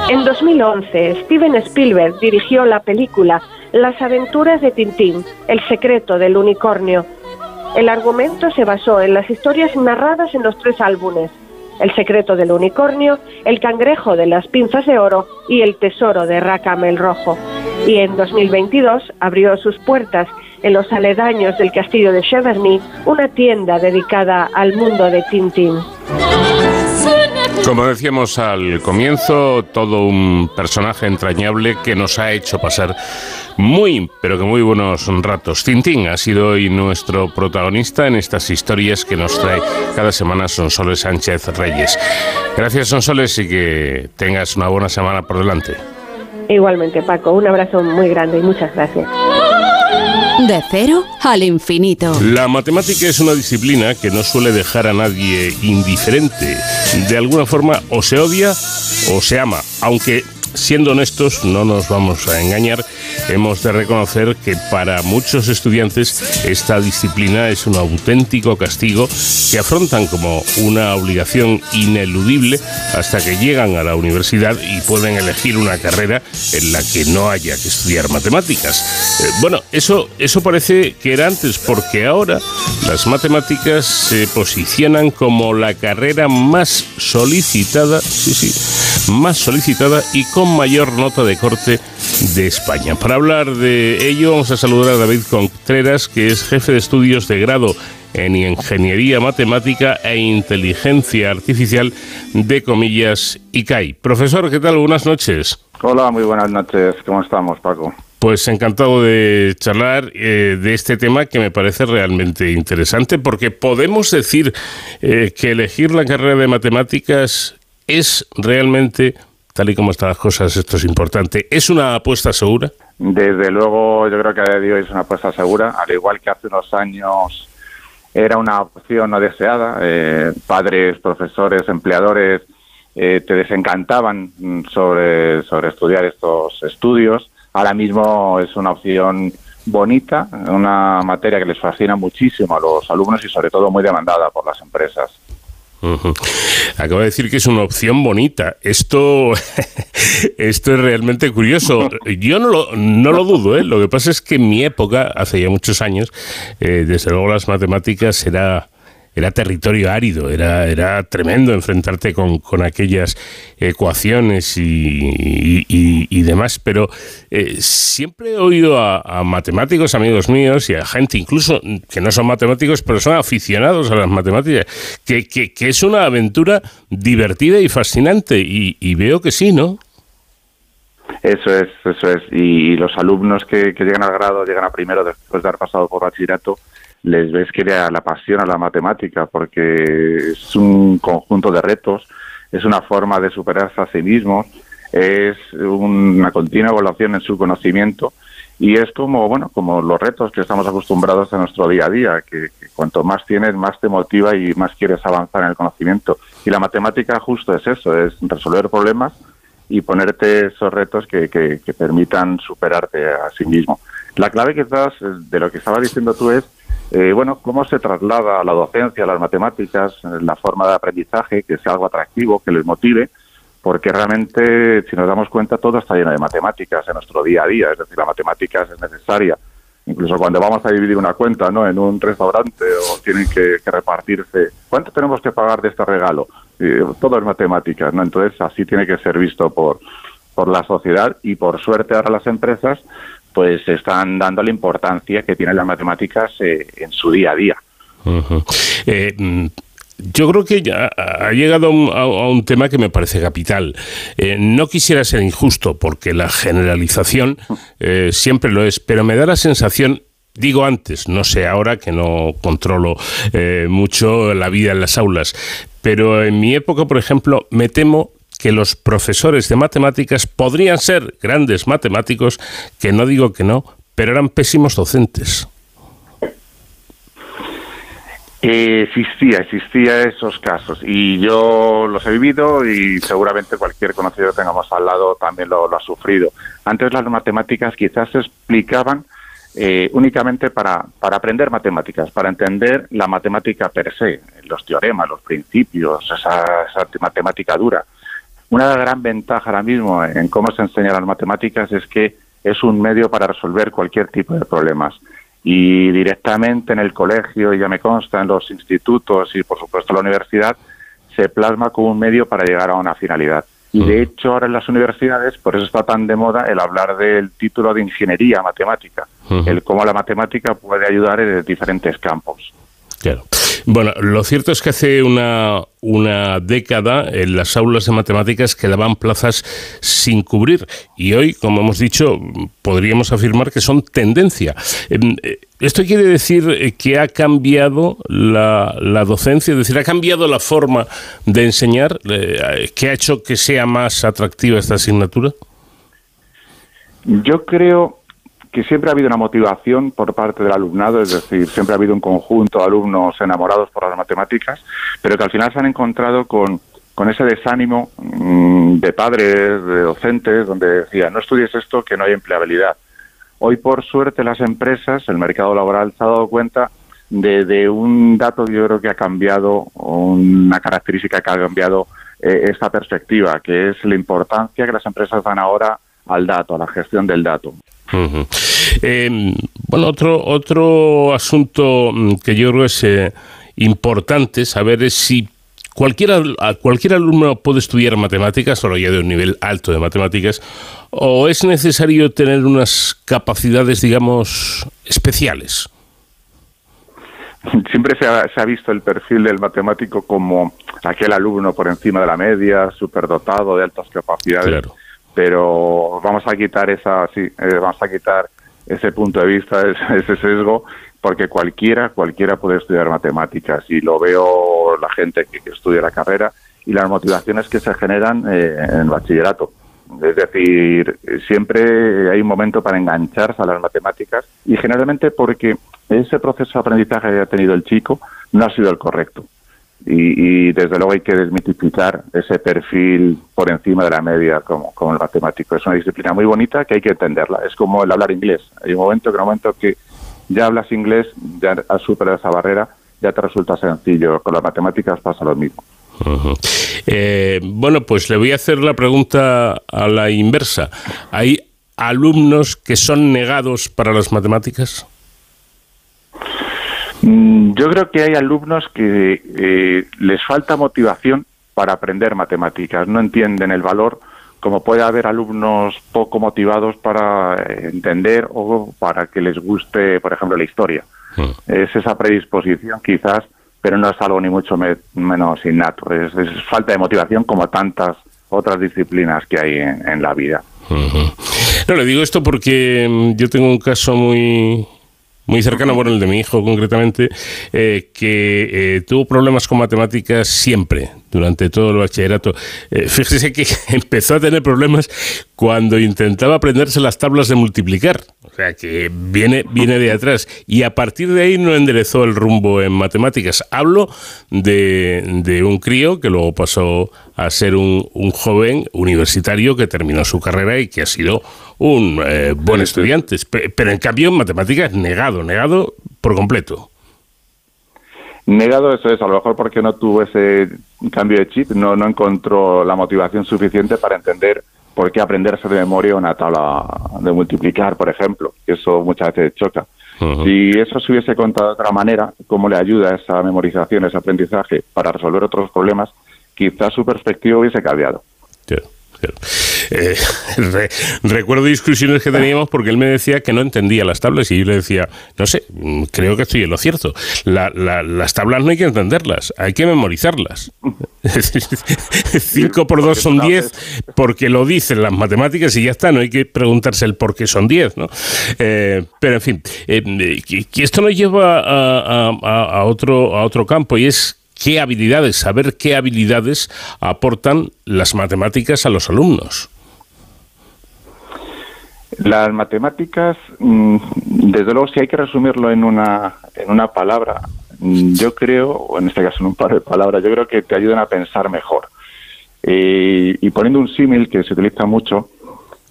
En 2011, Steven Spielberg dirigió la película Las aventuras de Tintín, El secreto del unicornio. El argumento se basó en las historias narradas en los tres álbumes, El secreto del unicornio, El cangrejo de las pinzas de oro y El tesoro de Rackham Rojo. Y en 2022 abrió sus puertas en los aledaños del castillo de Cheverny una tienda dedicada al mundo de Tintín. Como decíamos al comienzo, todo un personaje entrañable que nos ha hecho pasar muy, pero que muy buenos ratos. Tintín ha sido hoy nuestro protagonista en estas historias que nos trae cada semana Sonsoles Sánchez Reyes. Gracias Sonsoles y que tengas una buena semana por delante. Igualmente Paco, un abrazo muy grande y muchas gracias. De cero al infinito. La matemática es una disciplina que no suele dejar a nadie indiferente. De alguna forma o se odia o se ama, aunque siendo honestos, no nos vamos a engañar, hemos de reconocer que para muchos estudiantes esta disciplina es un auténtico castigo que afrontan como una obligación ineludible hasta que llegan a la universidad y pueden elegir una carrera en la que no haya que estudiar matemáticas. Eh, bueno, eso, eso parece que era antes, porque ahora las matemáticas se posicionan como la carrera más solicitada, sí, sí, más solicitada y con mayor nota de corte de España. Para hablar de ello vamos a saludar a David Contreras, que es jefe de estudios de grado en Ingeniería Matemática e Inteligencia Artificial de Comillas ICAI. Profesor, ¿qué tal? Buenas noches. Hola, muy buenas noches. ¿Cómo estamos, Paco? Pues encantado de charlar eh, de este tema que me parece realmente interesante porque podemos decir eh, que elegir la carrera de matemáticas es realmente tal y como están las cosas, esto es importante. ¿Es una apuesta segura? Desde luego, yo creo que a día de hoy es una apuesta segura, al igual que hace unos años era una opción no deseada. Eh, padres, profesores, empleadores eh, te desencantaban mm, sobre, sobre estudiar estos estudios. Ahora mismo es una opción bonita, una materia que les fascina muchísimo a los alumnos y sobre todo muy demandada por las empresas. Acabo de decir que es una opción bonita. Esto, esto es realmente curioso. Yo no lo, no lo dudo. ¿eh? Lo que pasa es que en mi época, hace ya muchos años, eh, desde luego las matemáticas era era territorio árido, era, era tremendo enfrentarte con, con aquellas ecuaciones y, y, demás, pero eh, siempre he oído a, matemáticos, amigos míos, y a gente incluso que no son matemáticos, pero son aficionados a las matemáticas, que, que, es una aventura divertida y fascinante, y, veo que sí, ¿no? Eso es, eso es. Y los alumnos que, que, llegan al grado, llegan a primero después de haber pasado por bachillerato, les ves que la, la pasión a la matemática, porque es un conjunto de retos, es una forma de superarse a sí mismos, es una continua evaluación en su conocimiento y es como bueno como los retos que estamos acostumbrados en nuestro día a día que, cuanto más tienes más te motiva y más quieres avanzar en el conocimiento. Y la matemática justo es eso es resolver problemas y ponerte esos retos que, que, que permitan superarte a sí mismo. La clave quizás de lo que estaba diciendo tú es eh, bueno, cómo se traslada a la docencia, a las matemáticas, la forma de aprendizaje, que sea algo atractivo, que les motive, porque realmente, si nos damos cuenta, todo está lleno de matemáticas en nuestro día a día, es decir, la matemática es necesaria. Incluso cuando vamos a dividir una cuenta ¿no? en un restaurante o tienen que, repartirse, ¿cuánto tenemos que pagar de este regalo? Eh, todo es matemáticas, ¿no? Entonces, así tiene que ser visto por, por la sociedad y por suerte ahora las empresas pues están dando la importancia que tienen las matemáticas eh, en su día a día. Eh, mm, yo creo que ya ha llegado a un, tema que me parece capital. Eh, no quisiera ser injusto, porque la generalización siempre lo es, pero me da la sensación Digo antes, no sé ahora que no controlo mucho la vida en las aulas, pero en mi época, por ejemplo, me temo que los profesores de matemáticas podrían ser grandes matemáticos, que no digo que no, pero eran pésimos docentes. existía, existía esos casos y yo los he vivido y seguramente cualquier conocido que tengamos al lado también lo, ha sufrido. Antes las matemáticas quizás se explicaban eh, únicamente para, para aprender matemáticas, para entender la matemática per se, los teoremas, los principios, esa, esa matemática dura. Una gran ventaja ahora mismo en cómo se enseña las matemáticas es que es un medio para resolver cualquier tipo de problemas. Y directamente en el colegio, y ya me consta, en los institutos y por supuesto en la universidad, se plasma como un medio para llegar a una finalidad. Y de hecho ahora en las universidades, por eso está tan de moda el hablar del título de ingeniería matemática, el cómo la matemática puede ayudar en diferentes campos. Claro. Bueno, lo cierto es que hace una, una década en las aulas de matemáticas quedaban plazas sin cubrir y hoy, como hemos dicho, podríamos afirmar que son tendencia. Em, eh, ¿Esto quiere decir eh, que ha cambiado la, la docencia? Es decir, ¿ha cambiado la forma de enseñar? Eh, ¿Qué ha hecho que sea más atractiva esta asignatura? Yo creo que siempre ha habido una motivación por parte del alumnado, es decir, siempre ha habido un conjunto de alumnos enamorados por las matemáticas, pero que al final se han encontrado con, con ese desánimo mm, de padres, de docentes, donde decían, no estudies esto, que no hay empleabilidad. Hoy, por suerte, las empresas, el mercado laboral se ha dado cuenta de, de un dato yo creo que ha cambiado, una característica que ha cambiado eh, esta perspectiva, que es la importancia que las empresas dan ahora al dato, a la gestión del dato. Em, bueno, otro, otro asunto mm, que yo creo es eh, importante saber es si cualquier, cualquier alumno puede estudiar matemáticas, solo ya de un nivel alto de matemáticas, o es necesario tener unas capacidades, digamos, especiales. Siempre se ha, se ha visto el perfil del matemático como aquel alumno por encima de la media, superdotado, de altas capacidades. Claro pero vamos a quitar esa, sí, eh, vamos a quitar ese punto de vista, ese, sesgo, porque cualquiera, cualquiera puede estudiar matemáticas y lo veo la gente que, estudia la carrera y las motivaciones que se generan eh, en el bachillerato. Es decir, siempre hay un momento para engancharse a las matemáticas y generalmente porque ese proceso de aprendizaje que ha tenido el chico no ha sido el correcto. Y, desde luego hay que desmitificar ese perfil por encima de la media como, como el matemático. Es una disciplina muy bonita que hay que entenderla. Es como el hablar inglés. Hay un momento que un momento que ya hablas inglés, ya has superado esa barrera, ya te resulta sencillo. Con las matemáticas pasa lo mismo. Eh, bueno, pues le voy a hacer la pregunta a la inversa. ¿Hay alumnos que son negados para las matemáticas? Mm, yo creo que hay alumnos que eh, les falta motivación para aprender matemáticas, no entienden el valor, como puede haber alumnos poco motivados para entender o para que les guste, por ejemplo, la historia. Hmm. Es esa predisposición quizás, pero no es algo ni mucho menos innato, es, falta de motivación como tantas otras disciplinas que hay en, la vida. No, le digo esto porque mm, yo tengo un caso muy muy cercano, bueno, el de mi hijo concretamente, eh, que eh, tuvo problemas con matemáticas siempre, durante todo el bachillerato. Eh, fíjese que empezó a tener problemas cuando intentaba aprenderse las tablas de multiplicar. O sea, que viene, viene de atrás. Y a partir de ahí no enderezó el rumbo en matemáticas. Hablo de, de un crío que luego pasó a ser un, un, joven universitario que terminó su carrera y que ha sido un eh, buen estudiante. Pero en cambio en matemáticas negado, negado por completo. Negado eso es, a lo mejor porque no tuvo ese cambio de chip, no, no encontró la motivación suficiente para entender por qué aprenderse de memoria una tabla de multiplicar, por ejemplo, eso muchas veces choca. Si eso se hubiese contado de otra manera, cómo le ayuda esa memorización, ese aprendizaje para resolver otros problemas, quizás su perspectiva hubiese cambiado. Eh, recuerdo discusiones que teníamos porque él me decía que no entendía las tablas y yo le decía, no sé, mm, creo que estoy en lo cierto. las tablas no hay que entenderlas, hay que memorizarlas. 5 por 2 son 10 porque lo dicen las matemáticas y ya está, no hay que preguntarse el por qué son 10. ¿no? Eh, pero en fin, eh, esto nos lleva a, otro, a otro campo y es qué habilidades, saber qué habilidades aportan las matemáticas a los alumnos. Las matemáticas, mm, desde luego, si hay que resumirlo en una, en una palabra, mm, yo creo, o en este caso en un par de palabras, yo creo que te ayudan a pensar mejor. Eh, y poniendo un símil que se utiliza mucho,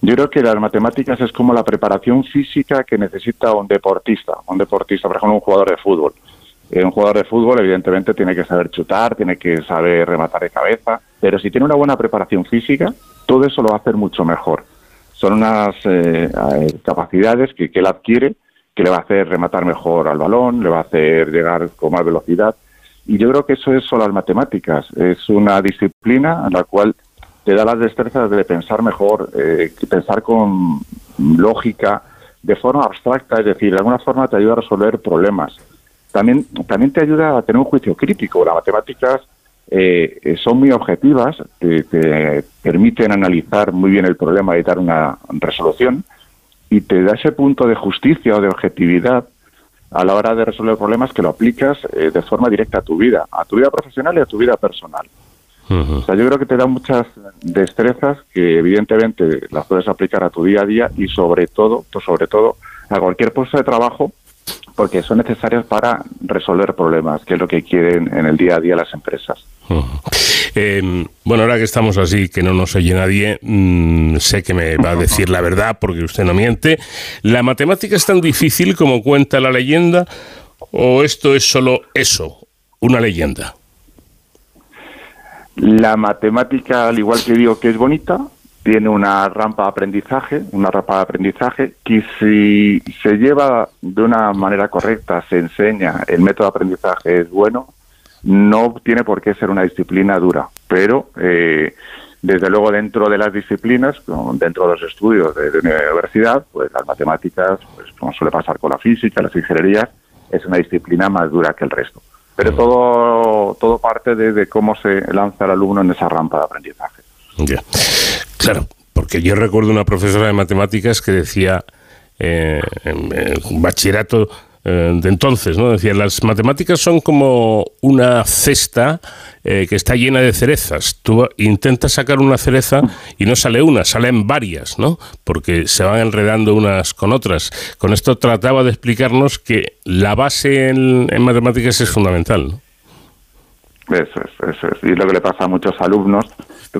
yo creo que las matemáticas es como la preparación física que necesita un deportista, un deportista, por ejemplo, un jugador de fútbol. Eh, un jugador de fútbol, evidentemente, tiene que saber chutar, tiene que saber rematar de cabeza, pero si tiene una buena preparación física, todo eso lo va a hacer mucho mejor. Son unas eh, eh, capacidades que, él adquiere que le va a hacer rematar mejor al balón, le va a hacer llegar con más velocidad. Y yo creo que eso es solo las matemáticas. Es una disciplina en la cual te da las destrezas de pensar mejor, eh, pensar con lógica, de forma abstracta, es decir, de alguna forma te ayuda a resolver problemas también, también te ayuda a tener un juicio crítico. Las matemáticas eh, son muy objetivas, te, permiten analizar muy bien el problema y dar una resolución, y te da ese punto de justicia o de objetividad a la hora de resolver problemas que lo aplicas eh, de forma directa a tu vida, a tu vida profesional y a tu vida personal. O sea, yo creo que te da muchas destrezas que evidentemente las puedes aplicar a tu día a día y sobre todo, sobre todo a cualquier puesto de trabajo porque son necesarias para resolver problemas, que es lo que quieren en el día a día las empresas. Em, bueno, ahora que estamos así, que no nos oye nadie, mm, sé que me va a decir la verdad porque usted no miente. ¿La matemática es tan difícil como cuenta la leyenda o esto es solo eso, una leyenda? La matemática, al igual que digo que es bonita, tiene una rampa de aprendizaje, una rampa de aprendizaje que si se lleva de una manera correcta, se enseña, el método de aprendizaje es bueno, no tiene por qué ser una disciplina dura, pero eh, desde luego dentro de las disciplinas, dentro de los estudios de, la universidad, pues las matemáticas, pues como suele pasar con la física, las ingenierías, es una disciplina más dura que el resto. Pero todo, todo parte de, cómo se lanza el alumno en esa rampa de aprendizaje. Claro, porque yo recuerdo una profesora de matemáticas que decía eh, en, bachillerato eh, de entonces, ¿no? Decía, las matemáticas son como una cesta eh, que está llena de cerezas. Tú intentas sacar una cereza y no sale una, salen varias, ¿no? Porque se van enredando unas con otras. Con esto trataba de explicarnos que la base en, matemáticas es fundamental. Eso es, eso es. Y lo que le pasa a muchos alumnos,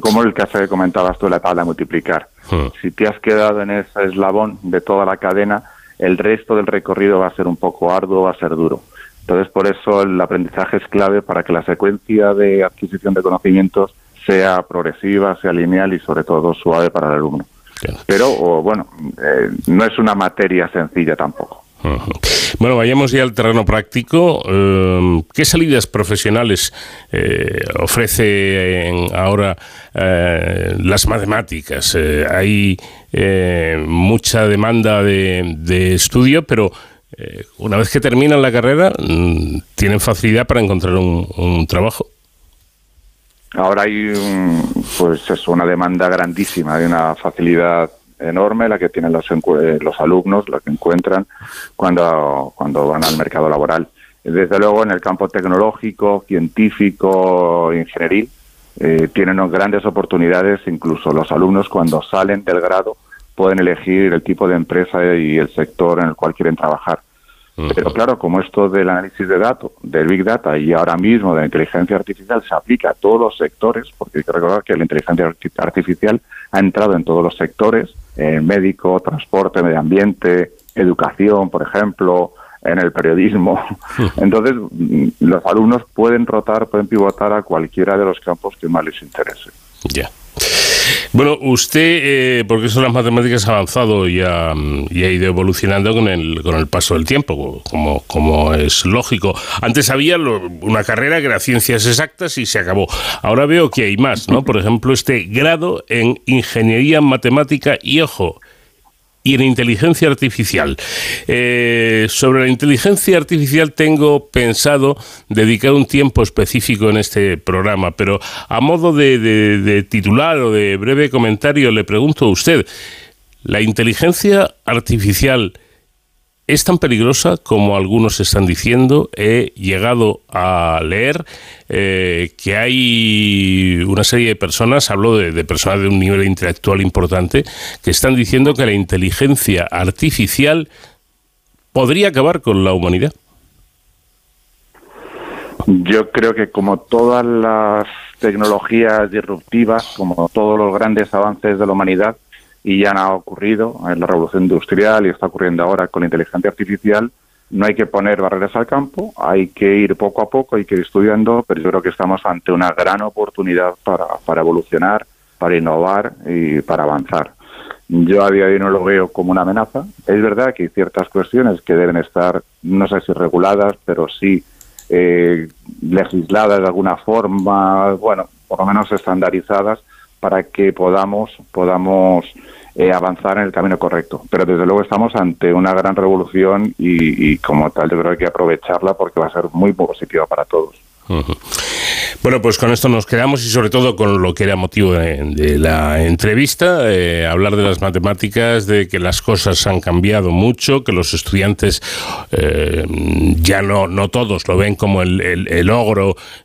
como el caso que comentabas tú la tabla de multiplicar. Hmm. Si te has quedado en ese eslabón de toda la cadena, el resto del recorrido va a ser un poco arduo, va a ser duro. Entonces, por eso el aprendizaje es clave para que la secuencia de adquisición de conocimientos sea progresiva, sea lineal y sobre todo suave para el alumno. Pero, bueno, eh, no es una materia sencilla tampoco. Bueno, vayamos ya al terreno práctico. Em, ¿Qué salidas profesionales eh, ofrece ahora eh, las matemáticas? Eh, hay mucha demanda de, estudio, pero una vez que terminan la carrera, mm, ¿tienen facilidad para encontrar un, trabajo? Ahora hay pues es una demanda grandísima, hay una facilidad enorme la que tienen los, los alumnos, lo que encuentran cuando, cuando van al mercado laboral. Desde luego, en el campo tecnológico, científico, ingenieril, eh, tienen grandes oportunidades, incluso los alumnos cuando salen del grado pueden elegir el tipo de empresa y el sector en el cual quieren trabajar. Pero claro, como esto del análisis de datos, del Big Data y ahora mismo de la inteligencia artificial se aplica a todos los sectores, porque hay que recordar que la inteligencia artificial ha entrado en todos los sectores, en médico, transporte, medio ambiente, educación, por ejemplo, en el periodismo. Entonces, mm, los alumnos pueden rotar, pueden pivotar a cualquiera de los campos que más les interese. Ya. Bueno, usted, eh, porque eso las matemáticas ha avanzado y ha, y ha, ido evolucionando con el, con el paso del tiempo, como, como es lógico. Antes había una carrera que era ciencias exactas y se acabó. Ahora veo que hay más, ¿no? Por ejemplo, este grado en ingeniería matemática y, ojo, y en inteligencia artificial. Eh, sobre la inteligencia artificial tengo pensado dedicar un tiempo específico en este programa, pero a modo de, de titular o de breve comentario le pregunto a usted, ¿la inteligencia artificial es tan peligrosa como algunos están diciendo. He llegado a leer eh, que hay una serie de personas, hablo de, personas de un nivel intelectual importante, que están diciendo que la inteligencia artificial podría acabar con la humanidad. Yo creo que como todas las tecnologías disruptivas, como todos los grandes avances de la humanidad, y ya ha ocurrido en la revolución industrial y está ocurriendo ahora con la inteligencia artificial. No hay que poner barreras al campo, hay que ir poco a poco, hay que ir estudiando, pero yo creo que estamos ante una gran oportunidad para, para evolucionar, para innovar y para avanzar. Yo a día de hoy no lo veo como una amenaza. Es verdad que hay ciertas cuestiones que deben estar, no sé si reguladas, pero sí eh, legisladas de alguna forma, bueno, por lo menos estandarizadas, para que podamos, podamos eh, avanzar en el camino correcto. Pero desde luego estamos ante una gran revolución y, y como tal yo creo que hay que aprovecharla porque va a ser muy positiva para todos. Bueno, pues con esto nos quedamos y sobre todo con lo que era motivo de, la entrevista, eh, hablar de las matemáticas, de que las cosas han cambiado mucho, que los estudiantes eh, ya no, no todos lo ven como el, el,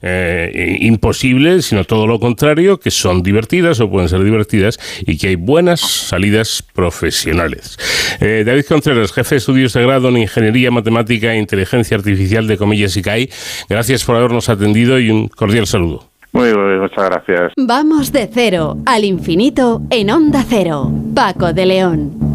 eh, imposible, sino todo lo contrario, que son divertidas o pueden ser divertidas y que hay buenas salidas profesionales. David Contreras, jefe de estudios de grado en Ingeniería Matemática e Inteligencia Artificial de Comillas y CAI, gracias por habernos atendido y un cordial saludo. Muy bien, muchas gracias. Vamos de cero al infinito en Onda Cero. Paco de León.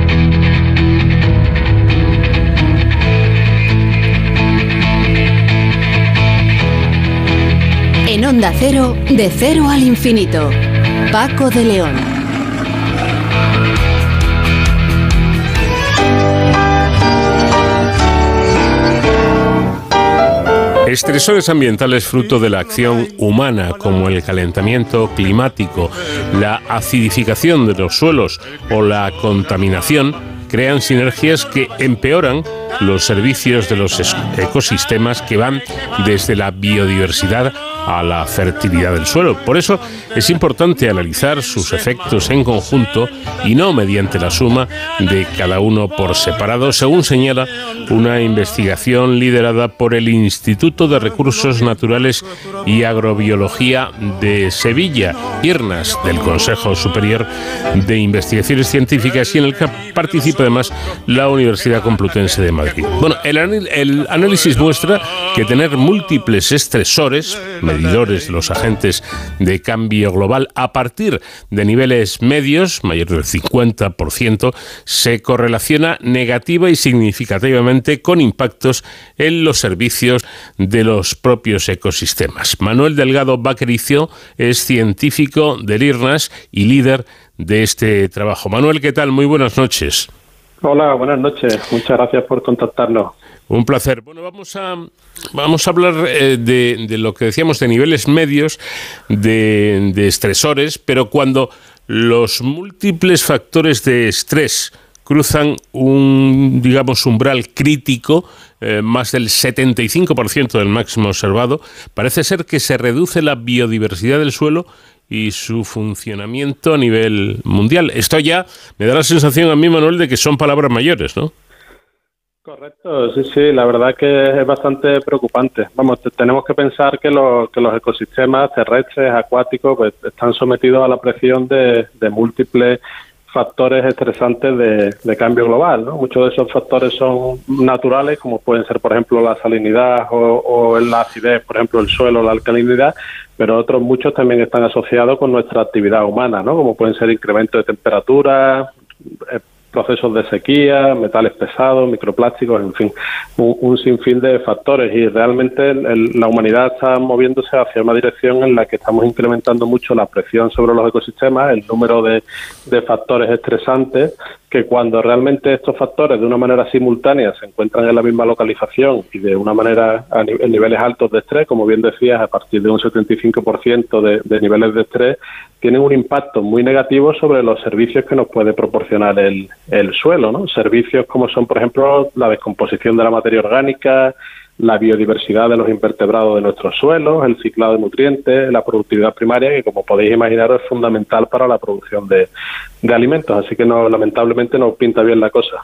Onda Cero, de cero al infinito. Paco de León. Estresores ambientales fruto de la acción humana, como el calentamiento climático, la acidificación de los suelos o la contaminación, crean sinergias que empeoran los servicios de los ecosistemas que van desde la biodiversidad a la fertilidad del suelo. Por eso es importante analizar sus efectos en conjunto y no mediante la suma de cada uno por separado, según señala una investigación liderada por el Instituto de Recursos Naturales y Agrobiología de Sevilla, IRNAS, del Consejo Superior de Investigaciones Científicas y en el que participa además la Universidad Complutense de Madrid. Bueno, el, análisis muestra que tener múltiples estresores, los agentes de cambio global, a partir de niveles medios, mayor del 50%, se correlaciona negativa y significativamente con impactos en los servicios de los propios ecosistemas. Manuel Delgado Vaquericio es científico del IRNAS y líder de este trabajo. Manuel, ¿qué tal? Muy buenas noches. Hola, buenas noches. Muchas gracias por contactarnos. Un placer. Bueno, vamos a, vamos a hablar eh, de, de lo que decíamos de niveles medios de, de estresores, pero cuando los múltiples factores de estrés cruzan un, digamos, umbral crítico, eh, más del 75% del máximo observado, parece ser que se reduce la biodiversidad del suelo y su funcionamiento a nivel mundial. Esto ya me da la sensación a mí, Manuel, de que son palabras mayores, ¿no? Correcto, sí, sí, la verdad que es bastante preocupante. Vamos, te- tenemos que pensar que, lo- que los ecosistemas terrestres, acuáticos, pues, están sometidos a la presión de, múltiples factores estresantes de, de cambio global. ¿no? Muchos de esos factores son naturales, como pueden ser, por ejemplo, la salinidad o, o la acidez, por ejemplo, el suelo, la alcalinidad, pero otros muchos también están asociados con nuestra actividad humana, ¿no? como pueden ser incremento de temperatura, eh, procesos de sequía, metales pesados, microplásticos, en fin, un, un sinfín de factores. Y realmente la humanidad está moviéndose hacia una dirección en la que estamos incrementando mucho la presión sobre los ecosistemas, el número de factores estresantes, que cuando realmente estos factores de una manera simultánea se encuentran en la misma localización y de una manera a ni- en niveles altos de estrés, como bien decías, a partir de un 75% de, de niveles de estrés, tienen un impacto muy negativo sobre los servicios que nos puede proporcionar el, el suelo, ¿no? Servicios como son, por ejemplo, la descomposición de la materia orgánica, la biodiversidad de los invertebrados de nuestros suelos, el ciclado de nutrientes, la productividad primaria, que como podéis imaginar es fundamental para la producción de, de alimentos. Así que no, lamentablemente no pinta bien la cosa.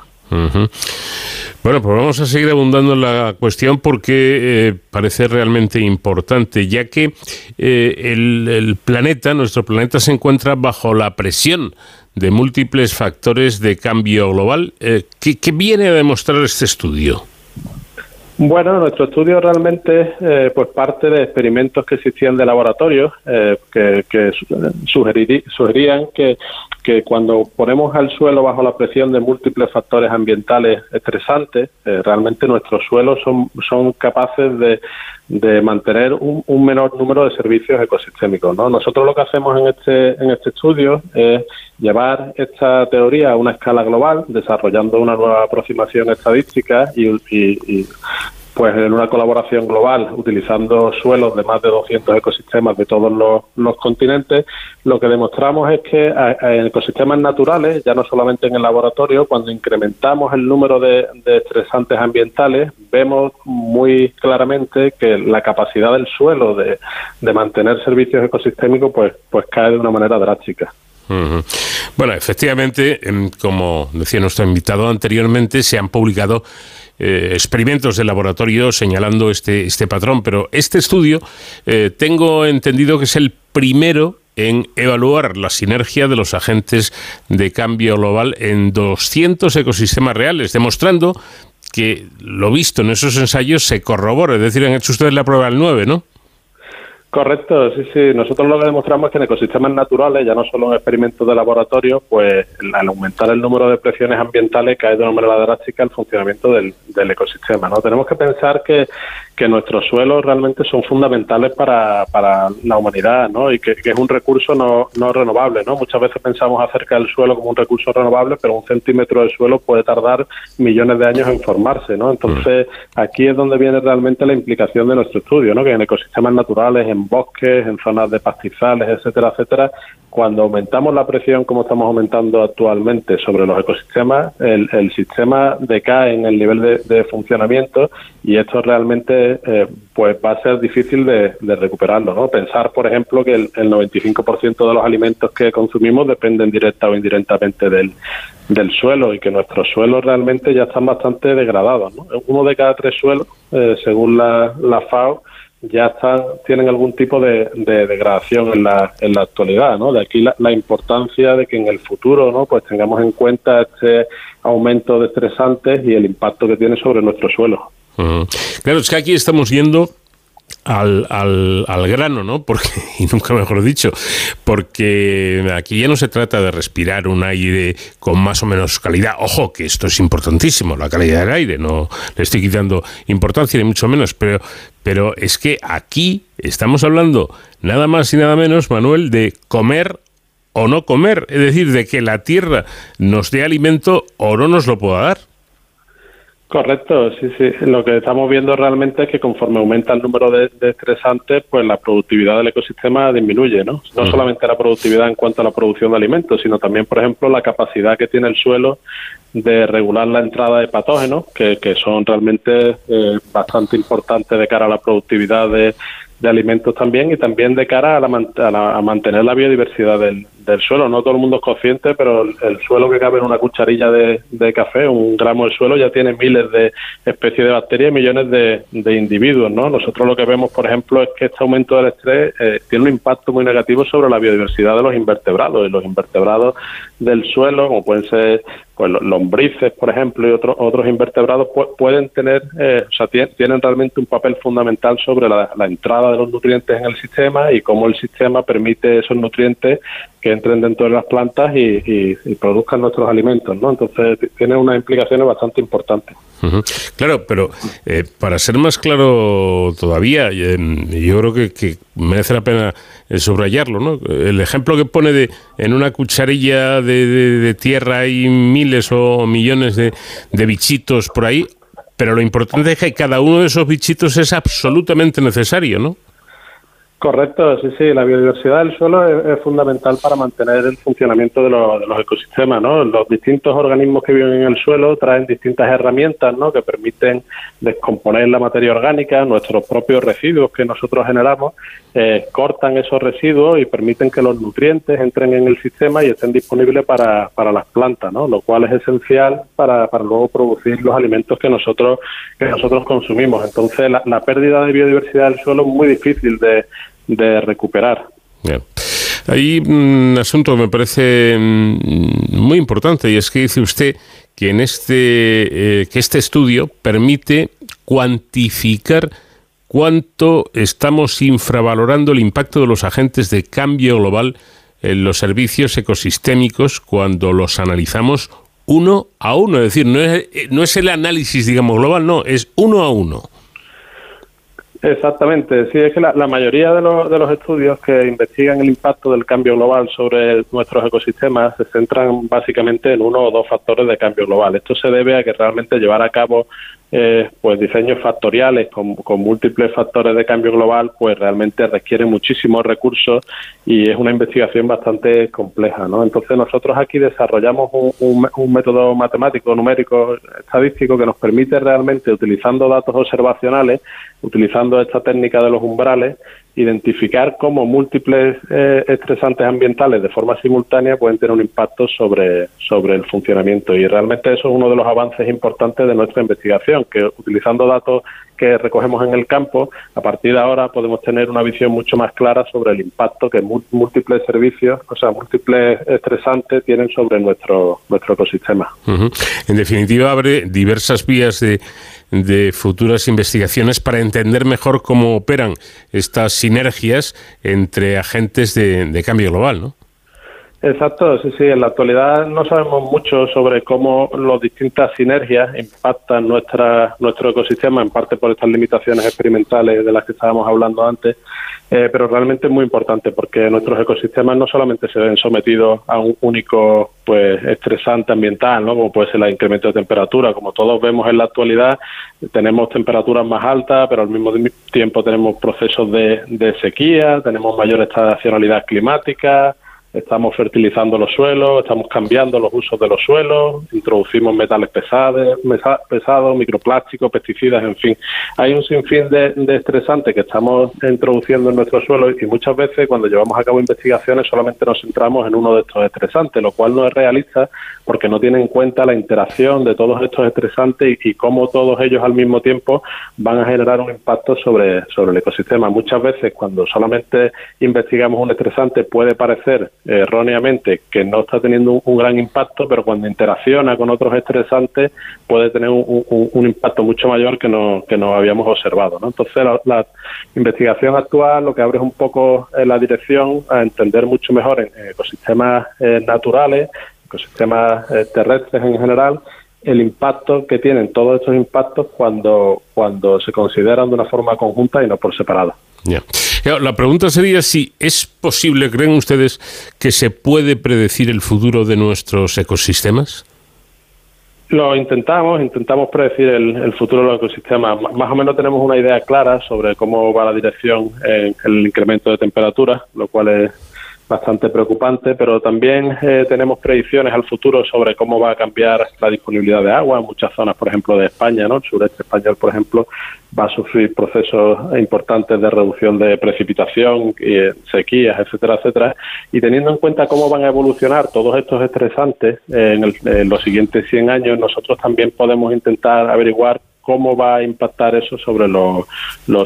Bueno, pues vamos a seguir abundando en la cuestión porque eh, parece realmente importante, ya que eh, el, el planeta, nuestro planeta, se encuentra bajo la presión de múltiples factores de cambio global. Eh, ¿qué, qué viene a demostrar este estudio? Bueno, nuestro estudio realmente eh, pues parte de experimentos que existían de laboratorio eh, que, que sugerían que, que cuando ponemos al suelo bajo la presión de múltiples factores ambientales estresantes, eh, realmente nuestros suelos son, son capaces de, de mantener un, un menor número de servicios ecosistémicos. ¿no? Nosotros lo que hacemos en este, en este estudio es llevar esta teoría a una escala global, desarrollando una nueva aproximación estadística y, y- y pues en una colaboración global, utilizando suelos de más de 200 ecosistemas de todos los, continentes, lo que demostramos es que en ecosistemas naturales, ya no solamente en el laboratorio, cuando incrementamos el número de, estresantes ambientales, vemos muy claramente que la capacidad del suelo de, de mantener servicios ecosistémicos pues, pues cae de una manera drástica. Bueno, efectivamente, em, como decía nuestro invitado anteriormente, se han publicado eh, experimentos de laboratorio señalando este, este patrón, pero este estudio eh, tengo entendido que es el primero en evaluar la sinergia de los agentes de cambio global en 200 ecosistemas reales, demostrando que lo visto en esos ensayos se corrobora, es decir, han hecho ustedes la prueba del 9, ¿no? Correcto, sí, sí. Nosotros lo que demostramos es que en ecosistemas naturales, ya no solo en experimentos de laboratorio, pues al aumentar el número de presiones ambientales cae de una manera drástica el funcionamiento del, del ecosistema. ¿no? Tenemos que pensar que que nuestros suelos realmente son fundamentales para, para la humanidad, ¿no? Y que, es un recurso no, no renovable, ¿no? Muchas veces pensamos acerca del suelo como un recurso renovable, pero un centímetro de suelo puede tardar millones de años en formarse, ¿no? Entonces, mm. aquí es donde viene realmente la implicación de nuestro estudio, ¿no? Que en ecosistemas naturales, en bosques, en zonas de pastizales, etcétera, etcétera, cuando aumentamos la presión como estamos aumentando actualmente sobre los ecosistemas, el, el sistema decae en el nivel de, funcionamiento y esto realmente eh, pues va a ser difícil de, recuperarlo. ¿no? Pensar, por ejemplo, que el, 95% de los alimentos que consumimos dependen directa o indirectamente del, del suelo y que nuestros suelos realmente ya están bastante degradados. ¿no? Uno de cada tres suelos, eh, según la, la FAO, ya están, tienen algún tipo de, degradación en la, en la actualidad, ¿no? De aquí la, importancia de que en el futuro, ¿no? Pues tengamos en cuenta este aumento de estresantes y el impacto que tiene sobre nuestro suelo. Claro, es que aquí estamos yendo al, al, al, grano, ¿no? Porque, y nunca mejor dicho, porque aquí ya no se trata de respirar un aire con más o menos calidad. Ojo, que esto es importantísimo, la calidad del aire, no le estoy quitando importancia ni mucho menos, pero, pero es que aquí estamos hablando nada más y nada menos, Manuel, de comer o no comer, es decir, de que la tierra nos dé alimento o no nos lo pueda dar. Correcto, sí, sí. Lo que estamos viendo realmente es que conforme aumenta el número de, estresantes, pues la productividad del ecosistema disminuye, ¿no? No solamente la productividad en cuanto a la producción de alimentos, sino también, por ejemplo, la capacidad que tiene el suelo de regular la entrada de patógenos, que, que son realmente eh, bastante importantes de cara a la productividad de, de alimentos también y también de cara a, la, a, mantener la biodiversidad del, del, suelo. No todo el mundo es consciente, pero el, suelo que cabe en una cucharilla de, café, un gramo de suelo, ya tiene miles de especies de bacterias y millones de, individuos. ¿no? Nosotros lo que vemos, por ejemplo, es que este aumento del estrés eh, tiene un impacto muy negativo sobre la biodiversidad de los invertebrados. Y los invertebrados del suelo, como pueden ser pues lombrices, por ejemplo, y otros otros invertebrados pueden tener, eh, o sea, tienen realmente un papel fundamental sobre la, entrada de los nutrientes en el sistema y cómo el sistema permite esos nutrientes que entren dentro de las plantas y, produzcan nuestros alimentos, ¿no? Entonces tiene unas implicaciones bastante importantes. Claro, pero eh, para ser más claro todavía, yo creo que, merece la pena eh, subrayarlo, ¿no? El ejemplo que pone de en una cucharilla de, tierra hay miles o millones de, de bichitos por ahí, pero lo importante es que cada uno de esos bichitos es absolutamente necesario, ¿no? Correcto, sí, sí. La biodiversidad del suelo es, fundamental para mantener el funcionamiento de, de, los ecosistemas, ¿no? Los distintos organismos que viven en el suelo traen distintas herramientas, ¿no? Que permiten descomponer la materia orgánica, nuestros propios residuos que nosotros generamos, eh, cortan esos residuos y permiten que los nutrientes entren en el sistema y estén disponibles para, para las plantas, ¿no? Lo cual es esencial para, para luego producir los alimentos que nosotros que nosotros consumimos. Entonces, la, pérdida de biodiversidad del suelo es muy difícil de de recuperar. Hay un asunto que me parece mm, muy importante y es que dice usted que en este eh, que este estudio permite cuantificar cuánto estamos infravalorando el impacto de los agentes de cambio global en los servicios ecosistémicos cuando los analizamos uno a uno, es decir, no es, no es el análisis, digamos, global, no, es uno a uno. Exactamente, sí, es que la, mayoría de los, de los estudios que investigan el impacto del cambio global sobre nuestros ecosistemas se centran básicamente en uno o dos factores de cambio global. Esto se debe a que realmente llevar a cabo eh, pues diseños factoriales con, múltiples factores de cambio global, pues realmente requiere muchísimos recursos y es una investigación bastante compleja, ¿no? Entonces nosotros aquí desarrollamos un, un método matemático, numérico, estadístico que nos permite realmente, utilizando datos observacionales, utilizando esta técnica de los umbrales, identificar cómo múltiples eh, estresantes ambientales de forma simultánea pueden tener un impacto sobre, sobre el funcionamiento. Y realmente eso es uno de los avances importantes de nuestra investigación, que utilizando datos que recogemos en el campo, a partir de ahora podemos tener una visión mucho más clara sobre el impacto que múltiples servicios, o sea, múltiples estresantes tienen sobre nuestro, nuestro ecosistema. En definitiva, abre diversas vías de de futuras investigaciones para entender mejor cómo operan estas sinergias entre agentes de, cambio global, ¿no? Exacto, sí, sí. En la actualidad no sabemos mucho sobre cómo las distintas sinergias impactan nuestra, nuestro ecosistema, en parte por estas limitaciones experimentales de las que estábamos hablando antes, eh, pero realmente es muy importante porque nuestros ecosistemas no solamente se ven sometidos a un único pues estresante ambiental, ¿no? como puede ser el incremento de temperatura, como todos vemos en la actualidad, tenemos temperaturas más altas, pero al mismo tiempo tenemos procesos de, de sequía, tenemos mayor estacionalidad climática, estamos fertilizando los suelos, estamos cambiando los usos de los suelos, introducimos metales pesados, microplásticos, pesticidas, en fin. Hay un sinfín de, estresantes que estamos introduciendo en nuestros suelos y muchas veces cuando llevamos a cabo investigaciones solamente nos centramos en uno de estos estresantes, lo cual no es realista porque no tiene en cuenta la interacción de todos estos estresantes y, cómo todos ellos al mismo tiempo van a generar un impacto sobre, sobre el ecosistema. Muchas veces cuando solamente investigamos un estresante puede parecer erróneamente que no está teniendo un, gran impacto, pero cuando interacciona con otros estresantes puede tener un, impacto mucho mayor que no, que no habíamos observado. ¿no? Entonces, la, investigación actual lo que abre es un poco eh, la dirección a entender mucho mejor en, ecosistemas eh, naturales, ecosistemas eh, terrestres en general, el impacto que tienen todos estos impactos cuando, cuando se consideran de una forma conjunta y no por separado. La pregunta sería si es posible, ¿creen ustedes que se puede predecir el futuro de nuestros ecosistemas? Lo intentamos, intentamos predecir el, futuro de los ecosistemas. Más o menos tenemos una idea clara sobre cómo va la dirección en el incremento de temperatura, lo cual es bastante preocupante, pero también eh, tenemos predicciones al futuro sobre cómo va a cambiar la disponibilidad de agua en muchas zonas, por ejemplo, de España, ¿no? El sureste español, por ejemplo, va a sufrir procesos importantes de reducción de precipitación, eh, sequías, etcétera, etcétera. Y teniendo en cuenta cómo van a evolucionar todos estos estresantes en, en los siguientes 100 años, nosotros también podemos intentar averiguar cómo va a impactar eso sobre los,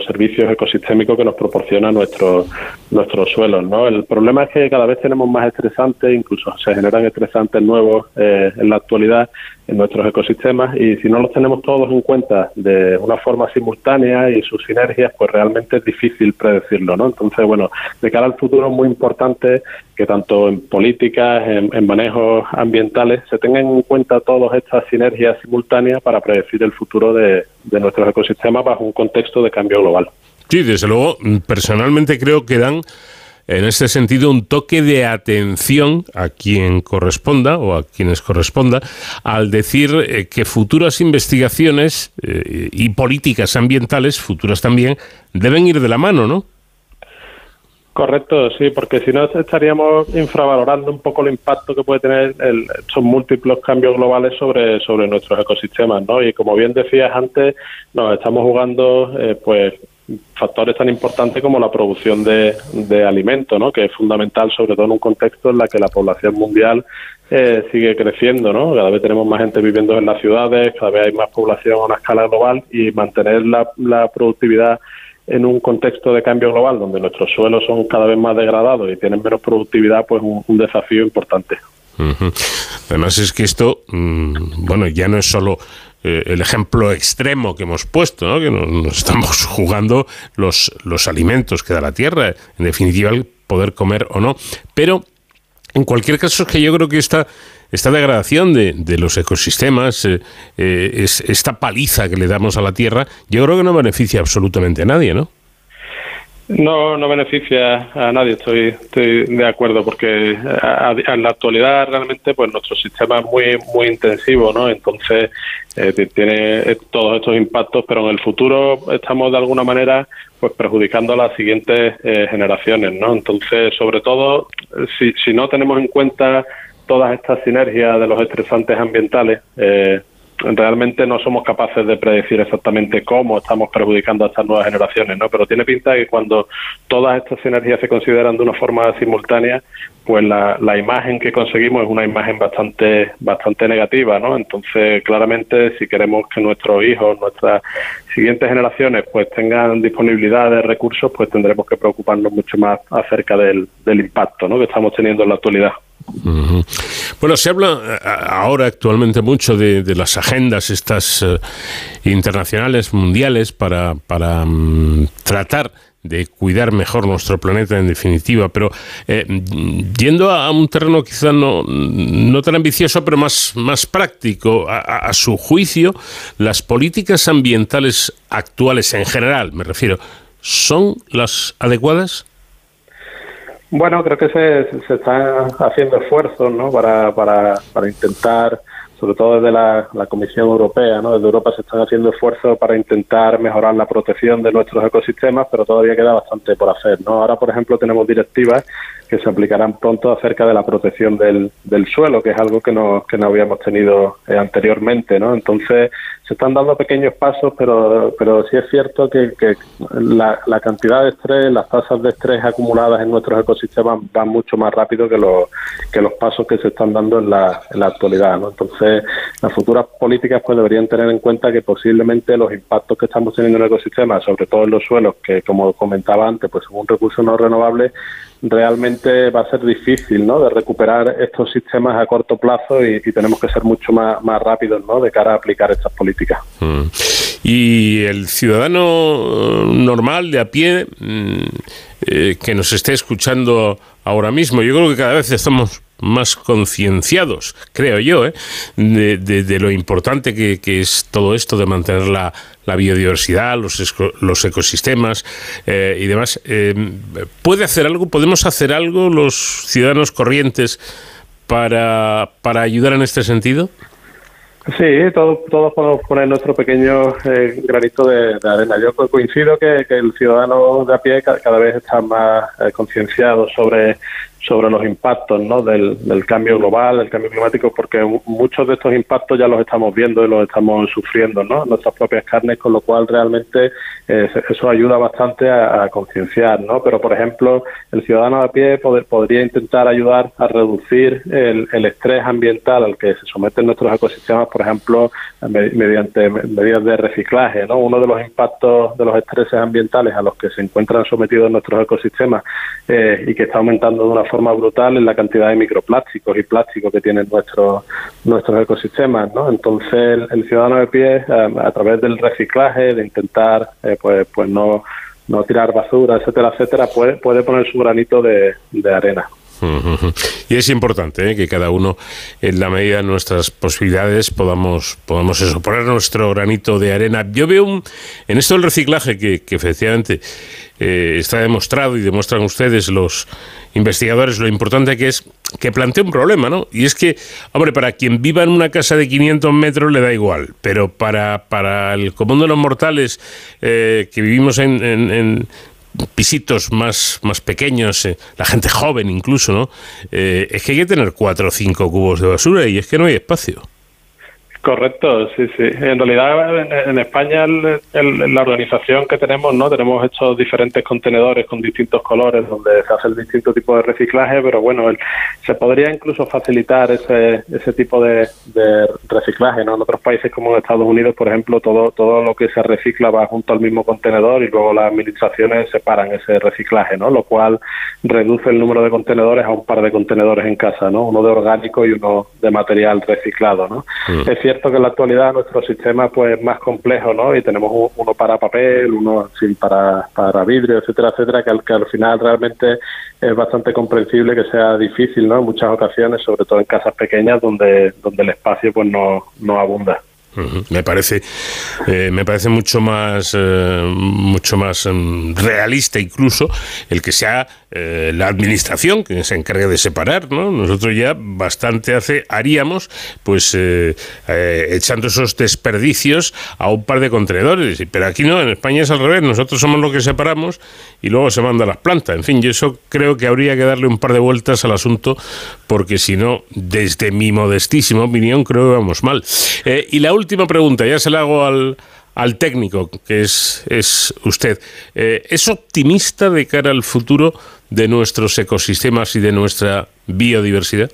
servicios ecosistémicos que nos proporciona nuestro, nuestros suelos. ¿no? El problema es que cada vez tenemos más estresantes, incluso se generan estresantes nuevos eh, en la actualidad en nuestros ecosistemas y si no los tenemos todos en cuenta de una forma simultánea y sus sinergias, pues realmente es difícil predecirlo, ¿no? Entonces, bueno, de cara al futuro es muy importante que tanto en políticas, en, manejos ambientales, se tengan en cuenta todas estas sinergias simultáneas para predecir el futuro de, de nuestros ecosistemas bajo un contexto de cambio global. Sí, desde luego, personalmente creo que dan en este sentido un toque de atención a quien corresponda o a quienes corresponda al decir eh, que futuras investigaciones eh, y políticas ambientales, futuras también, deben ir de la mano, ¿no? Correcto, sí, porque si no estaríamos infravalorando un poco el impacto que puede tener el, estos múltiples cambios globales sobre, sobre nuestros ecosistemas, ¿no? Y como bien decías antes, nos estamos jugando, eh, pues, factores tan importantes como la producción de, de alimentos, ¿no? que es fundamental, sobre todo en un contexto en la que la población mundial eh, sigue creciendo. ¿no? Cada vez tenemos más gente viviendo en las ciudades, cada vez hay más población a una escala global y mantener la, la productividad en un contexto de cambio global donde nuestros suelos son cada vez más degradados y tienen menos productividad, pues un, un desafío importante. Además es que esto, mm, bueno, ya no es solo eh, el ejemplo extremo que hemos puesto, ¿no? que nos, estamos jugando los, los alimentos que da la tierra, en definitiva el poder comer o no. Pero en cualquier caso es que yo creo que esta, esta degradación de, de los ecosistemas, eh, eh, es, esta paliza que le damos a la tierra, yo creo que no beneficia absolutamente a nadie, ¿no? No, no beneficia a nadie, estoy, estoy de acuerdo, porque en la actualidad realmente pues nuestro sistema es muy, muy intensivo, ¿no? Entonces eh, tiene todos estos impactos, pero en el futuro estamos de alguna manera pues perjudicando a las siguientes eh, generaciones, ¿no? Entonces, sobre todo, si, si no tenemos en cuenta todas estas sinergias de los estresantes ambientales, eh, realmente no somos capaces de predecir exactamente cómo estamos perjudicando a estas nuevas generaciones, ¿no? Pero tiene pinta que cuando todas estas energías se consideran de una forma simultánea, pues la, la imagen que conseguimos es una imagen bastante bastante negativa, ¿no? Entonces, claramente, si queremos que nuestros hijos, nuestras siguientes generaciones, pues tengan disponibilidad de recursos, pues tendremos que preocuparnos mucho más acerca del, del impacto, ¿no? Que estamos teniendo en la actualidad. Bueno, se habla eh, ahora actualmente mucho de, las agendas estas eh, internacionales, mundiales, para, para mm, tratar de cuidar mejor nuestro planeta en definitiva, pero eh, yendo a, un terreno quizá no, no tan ambicioso, pero más, más práctico, a, su juicio, las políticas ambientales actuales en general, me refiero, ¿son las adecuadas? Bueno, creo que se, se están haciendo esfuerzos ¿no? para, para, para intentar, sobre todo desde la, Comisión Europea, ¿no? desde Europa se están haciendo esfuerzos para intentar mejorar la protección de nuestros ecosistemas, pero todavía queda bastante por hacer. ¿no? Ahora, por ejemplo, tenemos directivas que se aplicarán pronto acerca de la protección del, del suelo, que es algo que no, que no habíamos tenido eh, anteriormente, ¿no? Entonces, se están dando pequeños pasos, pero, pero sí es cierto que, que la, la, cantidad de estrés, las tasas de estrés acumuladas en nuestros ecosistemas van mucho más rápido que los, que los pasos que se están dando en la, en la actualidad, ¿no? Entonces, las futuras políticas pues deberían tener en cuenta que posiblemente los impactos que estamos teniendo en el ecosistema, sobre todo en los suelos, que como comentaba antes, pues son un recurso no renovable, realmente va a ser difícil ¿no? de recuperar estos sistemas a corto plazo y, tenemos que ser mucho más, más rápidos ¿no? de cara a aplicar estas políticas. Mm. Y el ciudadano eh, normal, de a pie, mm, eh, que nos esté escuchando ahora mismo, yo creo que cada vez estamos más concienciados, creo yo, ¿eh? de, lo importante que, es todo esto de mantener la, biodiversidad, los, los ecosistemas eh, y demás. Eh, ¿Puede hacer algo? ¿Podemos hacer algo los ciudadanos corrientes para, para ayudar en este sentido? Sí, todos, todos podemos poner nuestro pequeño eh, granito de, arena. Yo coincido que, el ciudadano de a pie cada, vez está más eh, concienciado sobre sobre los impactos ¿no? del, cambio global, del cambio climático, porque muchos de estos impactos ya los estamos viendo y los estamos sufriendo ¿no? en nuestras propias carnes, con lo cual realmente eh, eso ayuda bastante a, concienciar. ¿no? Pero, por ejemplo, el ciudadano de pie podría intentar ayudar a reducir el, el, estrés ambiental al que se someten nuestros ecosistemas, por ejemplo, mediante medidas de reciclaje. ¿no? Uno de los impactos de los estreses ambientales a los que se encuentran sometidos nuestros ecosistemas eh, y que está aumentando de una forma brutal en la cantidad de microplásticos y plásticos que tienen nuestros nuestros ecosistemas, ¿no? Entonces el, ciudadano de pie eh, a través del reciclaje, de intentar eh, pues pues no no tirar basura, etcétera, etcétera, puede puede poner su granito de, de arena. Y es importante ¿eh? que cada uno, en la medida de nuestras posibilidades, podamos, podamos eso, poner nuestro granito de arena. Yo veo un, en esto del reciclaje que, efectivamente eh, está demostrado y demuestran ustedes los investigadores lo importante que es que plantea un problema, ¿no? Y es que, hombre, para quien viva en una casa de 500 metros le da igual, pero para, para el común de los mortales eh, que vivimos en pisitos más, más pequeños, eh, la gente joven incluso, ¿no? Eh, es que hay que tener cuatro o cinco cubos de basura y es que no hay espacio. Correcto, sí, sí. En realidad, en, España, la organización que tenemos, no tenemos estos diferentes contenedores con distintos colores donde se hace el distinto tipo de reciclaje, pero bueno, se podría incluso facilitar ese, ese tipo de, reciclaje. ¿no? En otros países como en Estados Unidos, por ejemplo, todo, todo lo que se recicla va junto al mismo contenedor y luego las administraciones separan ese reciclaje, ¿no? lo cual reduce el número de contenedores a un par de contenedores en casa, ¿no? uno de orgánico y uno de material reciclado. ¿no? Mm cierto que en la actualidad nuestro sistema pues es más complejo, ¿no? Y tenemos uno para papel, uno para, para vidrio, etcétera, etcétera, que al, que al final realmente es bastante comprensible que sea difícil, ¿no? En muchas ocasiones, sobre todo en casas pequeñas donde, donde el espacio pues no, no abunda. Me parece, eh, me parece mucho más, eh, mucho más mm, realista incluso el que sea eh, la administración que se encargue de separar, ¿no? Nosotros ya bastante hace haríamos, pues echando esos desperdicios a un par de contenedores. Pero aquí no, en España es al revés. Nosotros somos los que separamos y luego se manda a las plantas. En fin, yo eso creo que habría que darle un par de vueltas al asunto porque si no, desde mi modestísima opinión, creo que vamos mal. y la última pregunta, ya se la hago al, al técnico, que es, es usted. Eh, ¿Es optimista de cara al futuro de nuestros ecosistemas y de nuestra biodiversidad?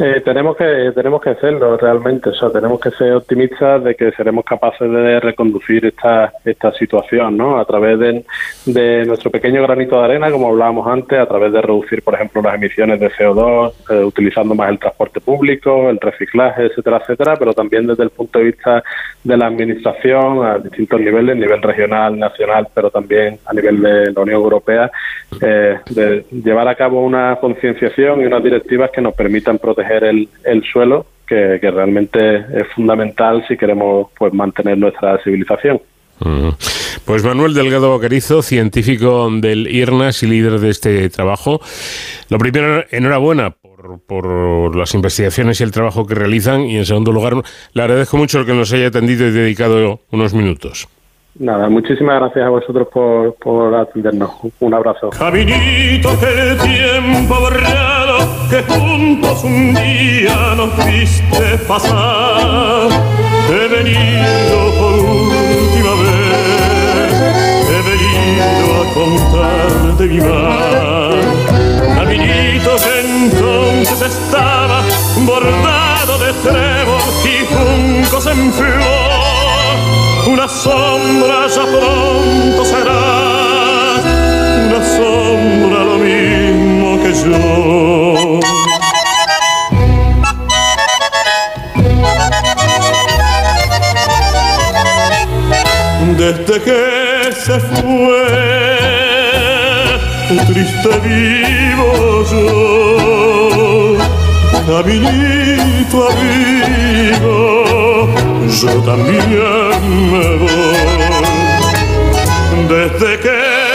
Eh, tenemos que tenemos que hacerlo realmente, o sea, tenemos que ser optimistas de que seremos capaces de reconducir esta esta situación, ¿no? A través de, de nuestro pequeño granito de arena, como hablábamos antes, a través de reducir, por ejemplo, las emisiones de CO2, eh, utilizando más el transporte público, el reciclaje, etcétera, etcétera, pero también desde el punto de vista de la administración a distintos niveles, nivel regional, nacional, pero también a nivel de la Unión Europea, eh, de llevar a cabo una concienciación y unas directivas que nos permitan proteger el, el suelo, que, realmente es fundamental si queremos pues mantener nuestra civilización. Pues Manuel Delgado Bacarizo, científico del IRNAS y líder de este trabajo. Lo primero, enhorabuena por, por, las investigaciones y el trabajo que realizan. Y en segundo lugar, le agradezco mucho el que nos haya atendido y dedicado unos minutos. Nada, muchísimas gracias a vosotros por, por atendernos. Un abrazo. Caminito que el tiempo borrado, que juntos un día nos viste pasar. He venido por última vez, he venido a contar de mi mar. Caminito que entonces estaba bordado de trébol y juncos en flor una sombra ya pronto será, Desde que se fue, triste vivo yo, caminito amigo yo también me voy. Desde que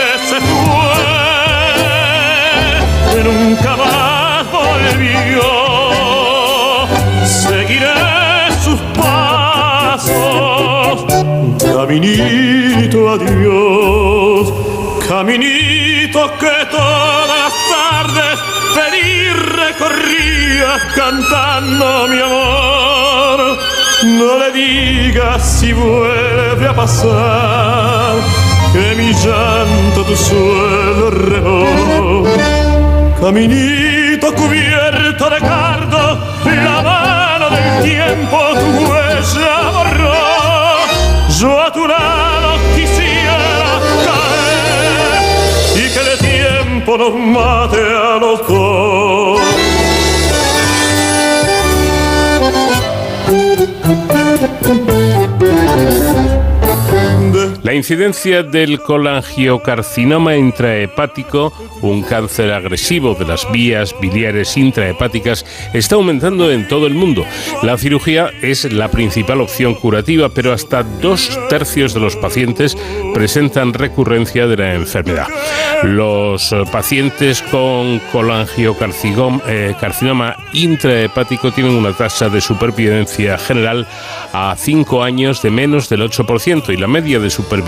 caminito adiós, caminito que todas las tardes feliz recorría cantando mi amor no le digas si vuelve a pasar que mi llanto tu suelo regó. Caminito cubierto de tiempo nos mate a los dos. La incidencia del colangiocarcinoma intrahepático, un cáncer agresivo de las vías biliares intrahepáticas, está aumentando en todo el mundo. La cirugía es la principal opción curativa, pero hasta dos tercios de los pacientes presentan recurrencia de la enfermedad. Los pacientes con colangiocarcinoma eh, intrahepático tienen una tasa de supervivencia general a 5 años de menos del 8% y la media de supervivencia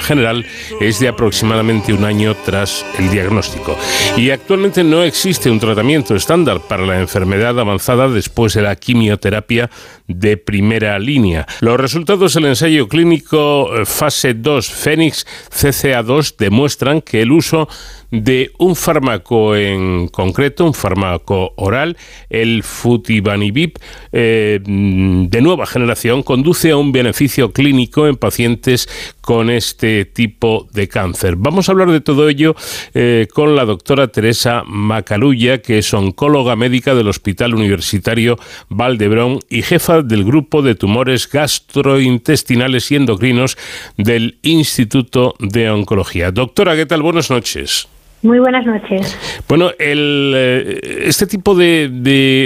general es de aproximadamente un año tras el diagnóstico. Y actualmente no existe un tratamiento estándar para la enfermedad avanzada después de la quimioterapia de primera línea. Los resultados del ensayo clínico eh, fase 2 Fénix CCA2 demuestran que el uso de un fármaco en concreto, un fármaco oral, el Futibanibib, eh, de nueva generación, conduce a un beneficio clínico en pacientes con este tipo de cáncer. Vamos a hablar de todo ello eh, con la doctora Teresa Macalulla, que es oncóloga médica del Hospital Universitario Valdebrón y jefa del grupo de tumores gastrointestinales y endocrinos del Instituto de Oncología. Doctora, ¿qué tal? Buenas noches. Muy buenas noches. Bueno, el, eh, este tipo de,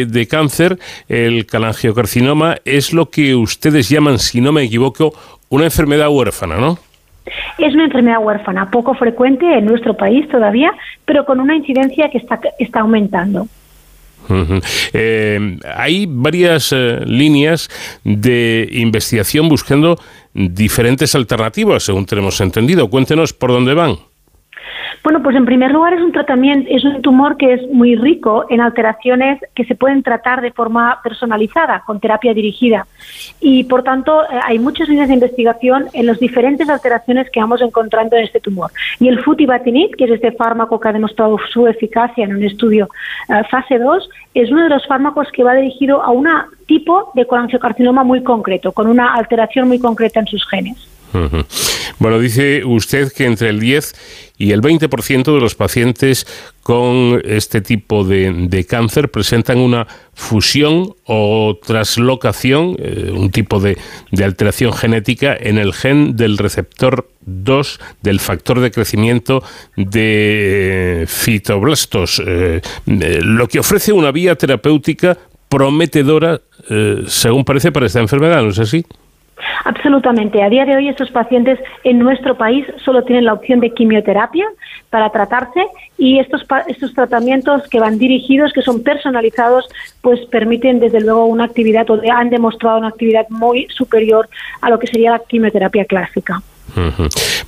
de, cáncer, el calangiocarcinoma, es lo que ustedes llaman, si no me equivoco, una enfermedad huérfana, ¿no? Es una enfermedad huérfana, poco frecuente en nuestro país todavía, pero con una incidencia que está, está aumentando. Eh, hay varias eh, líneas de investigación buscando diferentes alternativas, según tenemos entendido. Cuéntenos por dónde van. Bueno, pues en primer lugar es un tratamiento, es un tumor que es muy rico en alteraciones que se pueden tratar de forma personalizada, con terapia dirigida. Y por tanto, eh, hay muchas líneas de investigación en las diferentes alteraciones que vamos encontrando en este tumor. Y el futibatinib, que es este fármaco que ha demostrado su eficacia en un estudio eh, fase 2, es uno de los fármacos que va dirigido a un tipo de colangiocarcinoma muy concreto, con una alteración muy concreta en sus genes. Bueno, dice usted que entre el 10 y el 20% de los pacientes con este tipo de, cáncer presentan una fusión o traslocación, eh, un tipo de, alteración genética en el gen del receptor 2 del factor de crecimiento de fitoblastos, eh, eh, lo que ofrece una vía terapéutica prometedora, según parece, para esta enfermedad, ¿no es así? Absolutamente. A día de hoy estos pacientes en nuestro país solo tienen la opción de quimioterapia para tratarse y estos, estos tratamientos que van dirigidos, que son personalizados, pues permiten desde luego una actividad o han demostrado una actividad muy superior a lo que sería la quimioterapia clásica.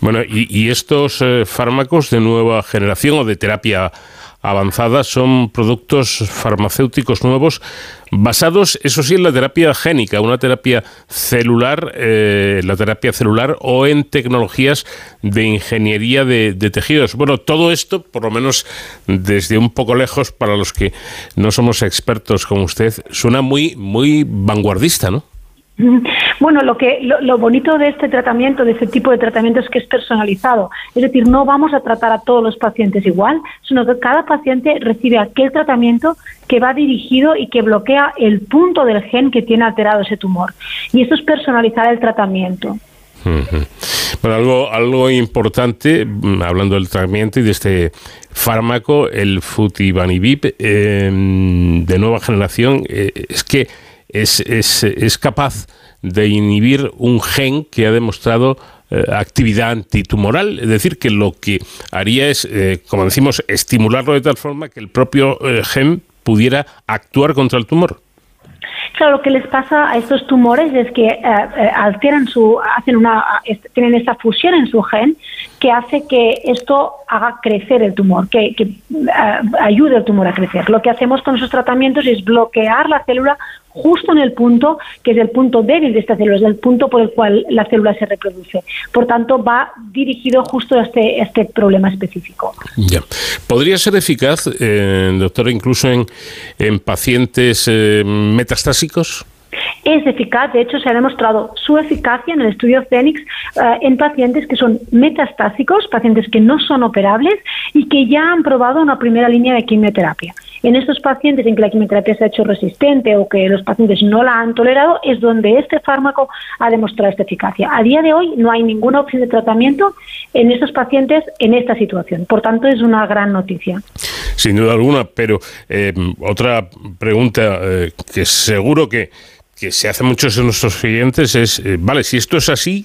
Bueno, y, estos eh, fármacos de nueva generación o de terapia avanzada son productos farmacéuticos nuevos basados, eso sí, en la terapia génica, una terapia celular, eh, la terapia celular o en tecnologías de ingeniería de, de, tejidos. Bueno, todo esto, por lo menos desde un poco lejos, para los que no somos expertos como usted, suena muy, muy vanguardista, ¿no? Bueno, lo que lo, bonito de este tratamiento, de este tipo de tratamiento, es que es personalizado. Es decir, no vamos a tratar a todos los pacientes igual, sino que cada paciente recibe aquel tratamiento que va dirigido y que bloquea el punto del gen que tiene alterado ese tumor. Y eso es personalizar el tratamiento. Bueno, algo, algo importante, mm, hablando del tratamiento y de este fármaco, el futibanibib em, de nueva generación, eh, es que es, es, es capaz de inhibir un gen que ha demostrado eh, actividad antitumoral, es decir, que lo que haría es, eh, como decimos, estimularlo de tal forma que el propio eh, gen pudiera actuar contra el tumor. Claro, lo que les pasa a estos tumores es que alteran su, hacen una, tienen esta fusión en su gen que hace que esto haga crecer el tumor, que, que ayude al tumor a crecer. Lo que hacemos con esos tratamientos es bloquear la célula justo en el punto que es el punto débil de esta célula, es el punto por el cual la célula se reproduce. Por tanto, va dirigido justo a este, este problema específico. Ya. ¿Podría ser eficaz, eh, doctora, incluso en, en pacientes eh, metastásicos? Es eficaz, de hecho se ha demostrado su eficacia en el estudio Fénix eh, en pacientes que son metastásicos, pacientes que no son operables y que ya han probado una primera línea de quimioterapia. En estos pacientes en que la quimioterapia se ha hecho resistente o que los pacientes no la han tolerado, es donde este fármaco ha demostrado esta eficacia. A día de hoy no hay ninguna opción de tratamiento en estos pacientes en esta situación. Por tanto, es una gran noticia. Sin duda alguna, pero eh, otra pregunta eh, que seguro que que se hace muchos de nuestros clientes es, eh, vale, si esto es así,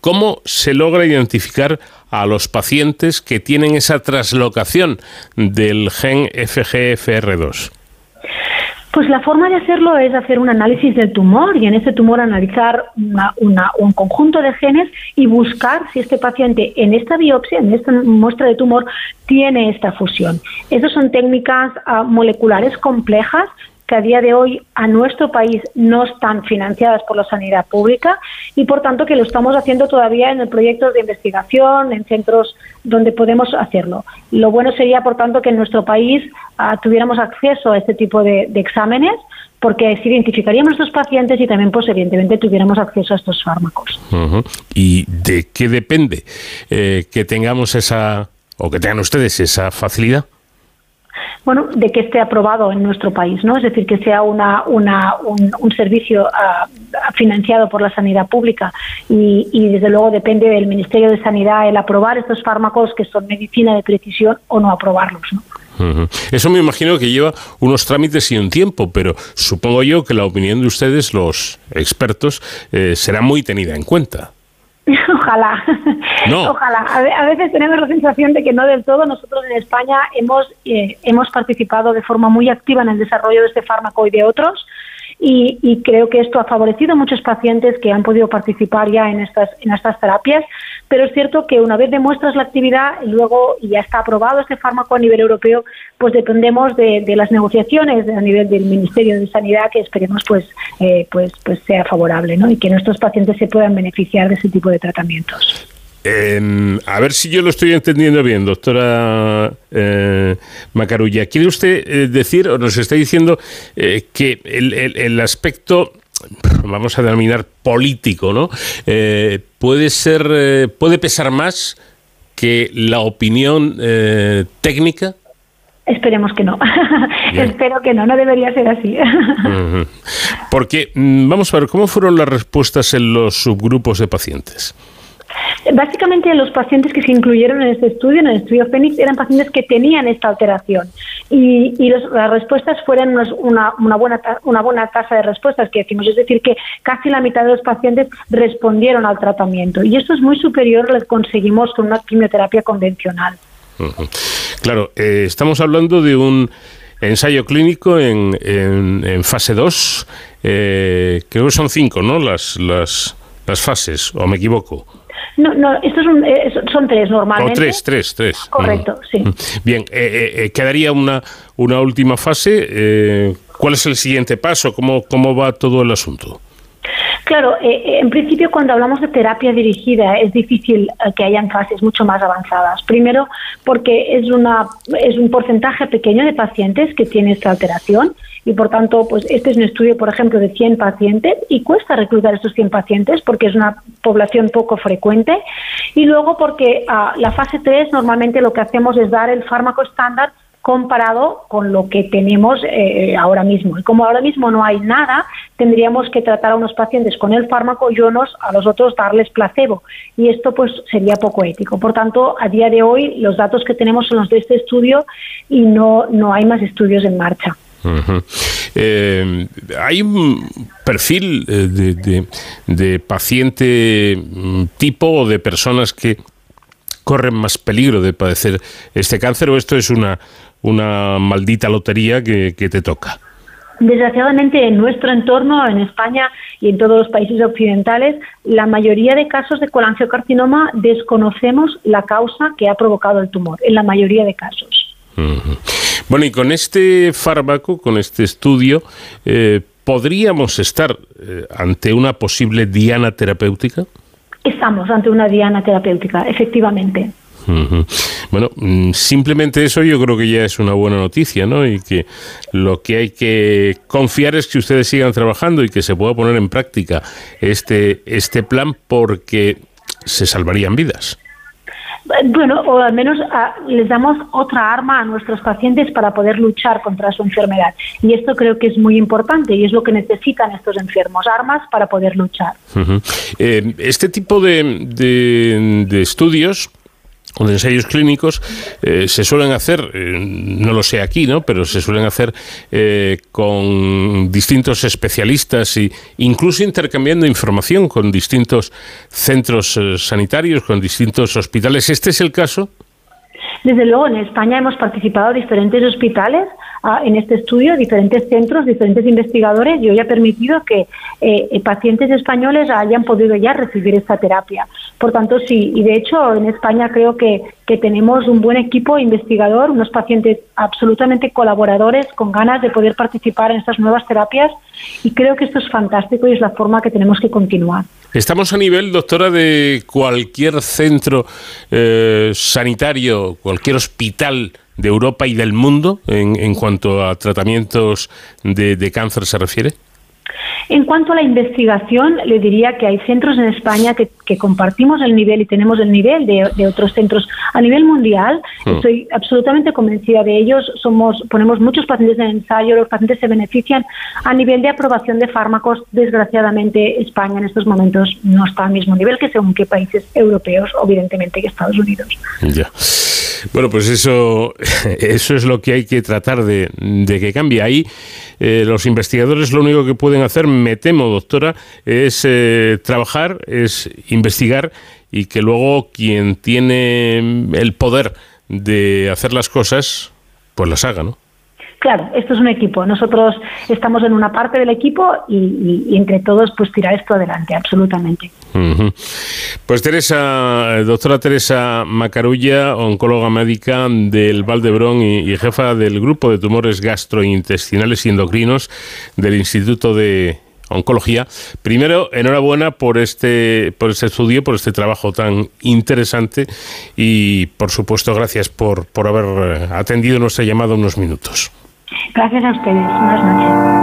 ¿cómo se logra identificar a los pacientes que tienen esa traslocación del gen FGFR2? Pues la forma de hacerlo es hacer un análisis del tumor y en ese tumor analizar un conjunto de genes y buscar si este paciente en esta biopsia, en esta muestra de tumor, tiene esta fusión. Esas son técnicas ah, moleculares complejas que a día de hoy a nuestro país no están financiadas por la sanidad pública y por tanto que lo estamos haciendo todavía en proyectos de investigación, en centros donde podemos hacerlo. Lo bueno sería, por tanto, que en nuestro país ah, tuviéramos acceso a este tipo de, exámenes porque si identificaríamos a estos pacientes y también, pues evidentemente, tuviéramos acceso a estos fármacos. ¿Y de qué depende eh, que tengamos esa, o que tengan ustedes esa facilidad? Bueno, de que esté aprobado en nuestro país, ¿no? Es decir, que sea una, una un, servicio ah, financiado por la sanidad pública y, y, desde luego depende del Ministerio de Sanidad el aprobar estos fármacos que son medicina de precisión o no aprobarlos. ¿no? Eso me imagino que lleva unos trámites y un tiempo, pero supongo yo que la opinión de ustedes, los expertos, eh, será muy tenida en cuenta. Ojalá. No. Ojalá. A veces tenemos la sensación de que no del todo. Nosotros en España hemos, eh, hemos participado de forma muy activa en el desarrollo de este fármaco y de otros. Y, creo que esto ha favorecido a muchos pacientes que han podido participar ya en estas, en estas terapias, pero es cierto que una vez demuestras la actividad y luego ya está aprobado este fármaco a nivel europeo, pues dependemos de, las negociaciones a nivel del Ministerio de Sanidad que esperemos pues, eh, pues, pues sea favorable ¿no? y que nuestros pacientes se puedan beneficiar de ese tipo de tratamientos. A ver si yo lo estoy entendiendo bien, doctora eh, Macarulla. ¿Quiere usted eh, decir o nos está diciendo eh, que el, aspecto, vamos a denominar político, ¿no? puede ser, puede pesar más que la opinión técnica? Esperemos que no. Espero que no, no debería ser así. Porque, mm, vamos a ver, ¿cómo fueron las respuestas en los subgrupos de pacientes? Básicamente los pacientes que se incluyeron en este estudio, en el estudio Fénix, eran pacientes que tenían esta alteración y, las respuestas fueron una, una, buena, una buena tasa de respuestas, que decimos, es decir, que casi la mitad de los pacientes respondieron al tratamiento y esto es muy superior a lo que conseguimos con una quimioterapia convencional. Claro, eh, estamos hablando de un ensayo clínico en, en, fase 2, eh, creo que son cinco, ¿no? Las, las, las fases, o me equivoco. No, no, estos son, eh, son tres normalmente. O tres, tres, tres. Correcto, sí. Mm. Bien, eh, eh, quedaría una, una última fase. ¿Cuál es el siguiente paso? ¿Cómo, cómo va todo el asunto? Claro, en principio cuando hablamos de terapia dirigida es difícil que hayan fases mucho más avanzadas. Primero porque es, una, es un porcentaje pequeño de pacientes que tiene esta alteración y por tanto, pues este es un estudio, por ejemplo, de 100 pacientes y cuesta reclutar estos 100 pacientes porque es una población poco frecuente y luego porque ah, la fase 3 normalmente lo que hacemos es dar el fármaco estándar comparado con lo que tenemos eh, ahora mismo. Y como ahora mismo no hay nada, tendríamos que tratar a unos pacientes con el fármaco y a los otros darles placebo. Y esto pues sería poco ético. Por tanto, a día de hoy los datos que tenemos son los de este estudio y no, no hay más estudios en marcha. Eh, hay un perfil eh, de, paciente mm, tipo o de personas que corren más peligro de padecer este cáncer o esto es una, una maldita lotería que, te toca? Desgraciadamente, en nuestro entorno, en España y en todos los países occidentales, la mayoría de casos de colangiocarcinoma desconocemos la causa que ha provocado el tumor, en la mayoría de casos. Bueno, y con este fármaco, con este estudio, eh, ¿podríamos estar eh, ante una posible diana terapéutica? Estamos ante una diana terapéutica, efectivamente. Bueno, mm, simplemente eso yo creo que ya es una buena noticia, ¿no? Y que lo que hay que confiar es que ustedes sigan trabajando y que se pueda poner en práctica este, este plan porque se salvarían vidas. Bueno, o al menos ah, les damos otra arma a nuestros pacientes para poder luchar contra su enfermedad. Y esto creo que es muy importante y es lo que necesitan estos enfermos, armas para poder luchar. Eh, este tipo de, de estudios de ensayos clínicos eh, se suelen hacer, eh, no lo sé aquí, ¿no? pero se suelen hacer eh, con distintos especialistas e incluso intercambiando información con distintos centros sanitarios, con distintos hospitales. ¿Este es el caso? Desde luego, en España hemos participado diferentes hospitales en este estudio diferentes centros, diferentes investigadores y hoy ha permitido que eh, pacientes españoles hayan podido ya recibir esta terapia. Por tanto, sí, y de hecho en España creo que, que tenemos un buen equipo investigador, unos pacientes absolutamente colaboradores con ganas de poder participar en estas nuevas terapias y creo que esto es fantástico y es la forma que tenemos que continuar. Estamos a nivel, doctora, de cualquier centro eh, sanitario, cualquier hospital de Europa y del mundo en, en cuanto a tratamientos de, cáncer se refiere? En cuanto a la investigación, le diría que hay centros en España que, compartimos el nivel y tenemos el nivel de, otros centros a nivel mundial. Hmm. Estoy absolutamente convencida de ellos. Somos, ponemos muchos pacientes en ensayo, los pacientes se benefician a nivel de aprobación de fármacos. Desgraciadamente, España en estos momentos no está al mismo nivel que según qué países europeos, evidentemente que Estados Unidos. Ya. Bueno, pues eso, eso es lo que hay que tratar de, que cambie. Ahí eh, los investigadores lo único que pueden hacer, me temo, doctora, es eh, trabajar, es investigar y que luego quien tiene el poder de hacer las cosas, pues las haga, ¿no? Claro, esto es un equipo. Nosotros estamos en una parte del equipo y, entre todos pues tirar esto adelante, absolutamente. Pues Teresa, doctora Teresa Macarulla, oncóloga médica del Valdebrón y, y, jefa del grupo de tumores gastrointestinales y endocrinos del Instituto de Oncología. Primero, enhorabuena por este, por este estudio, por este trabajo tan interesante y, por supuesto, gracias por, por haber atendido nuestra llamada unos minutos. Gracias a ustedes. Buenas noches.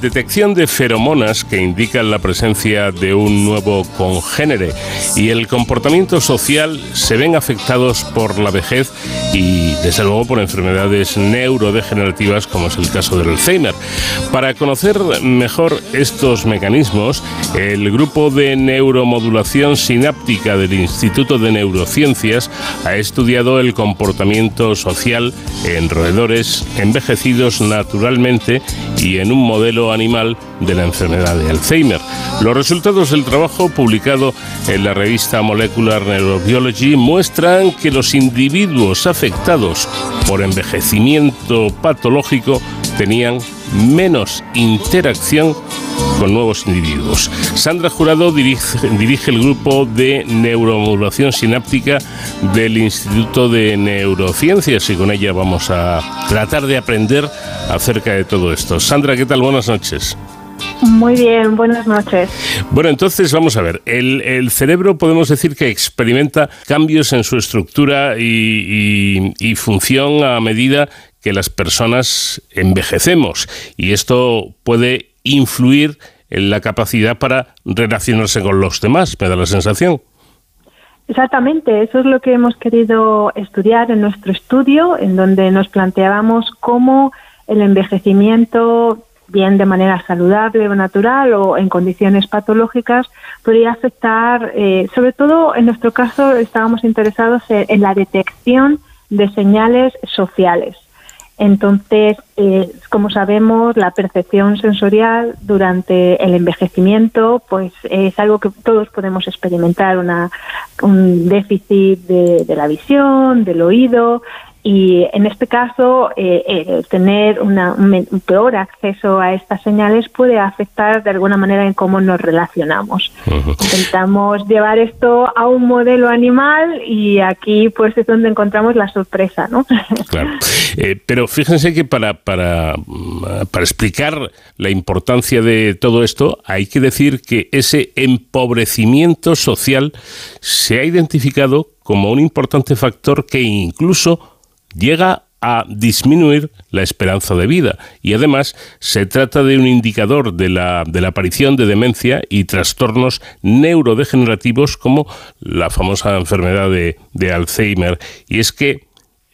Detección de feromonas que indican la presencia de un nuevo congénere y el comportamiento social se ven afectados por la vejez y desde luego por enfermedades neurodegenerativas como es el caso del Alzheimer. Para conocer mejor estos mecanismos, el grupo de neuromodulación sináptica del Instituto de Neurociencias ha estudiado el comportamiento social en roedores envejecidos naturalmente y en un modelo animal de la enfermedad de Alzheimer. Los resultados del trabajo publicado en la revista Molecular Neurobiology muestran que los individuos afectados por envejecimiento patológico tenían menos interacción con nuevos individuos. Sandra Jurado dirige, dirige, el grupo de neuromodulación sináptica del Instituto de Neurociencias y con ella vamos a tratar de aprender acerca de todo esto. Sandra, ¿qué tal? Buenas noches. Muy bien, buenas noches. Bueno, entonces vamos a ver. El, cerebro podemos decir que experimenta cambios en su estructura y, función a medida que las personas envejecemos. Y esto puede influir en la capacidad para relacionarse con los demás, me da la sensación. Exactamente, eso es lo que hemos querido estudiar en nuestro estudio, en donde nos planteábamos cómo el envejecimiento bien de manera saludable o natural o en condiciones patológicas, podría afectar, eh, sobre todo en nuestro caso estábamos interesados en, la detección de señales sociales. Entonces, eh, como sabemos, la percepción sensorial durante el envejecimiento, pues es algo que todos podemos experimentar, una, un déficit de la visión, del oído, y en este caso, eh, tener un peor acceso a estas señales puede afectar de alguna manera en cómo nos relacionamos. Intentamos llevar esto a un modelo animal y aquí pues es donde encontramos la sorpresa, ¿no? Claro. Eh, pero fíjense que para, para, para explicar la importancia de todo esto, hay que decir que ese empobrecimiento social se ha identificado como un importante factor que incluso llega a disminuir la esperanza de vida y además se trata de un indicador de la, de la aparición de demencia y trastornos neurodegenerativos como la famosa enfermedad de, Alzheimer. Y es que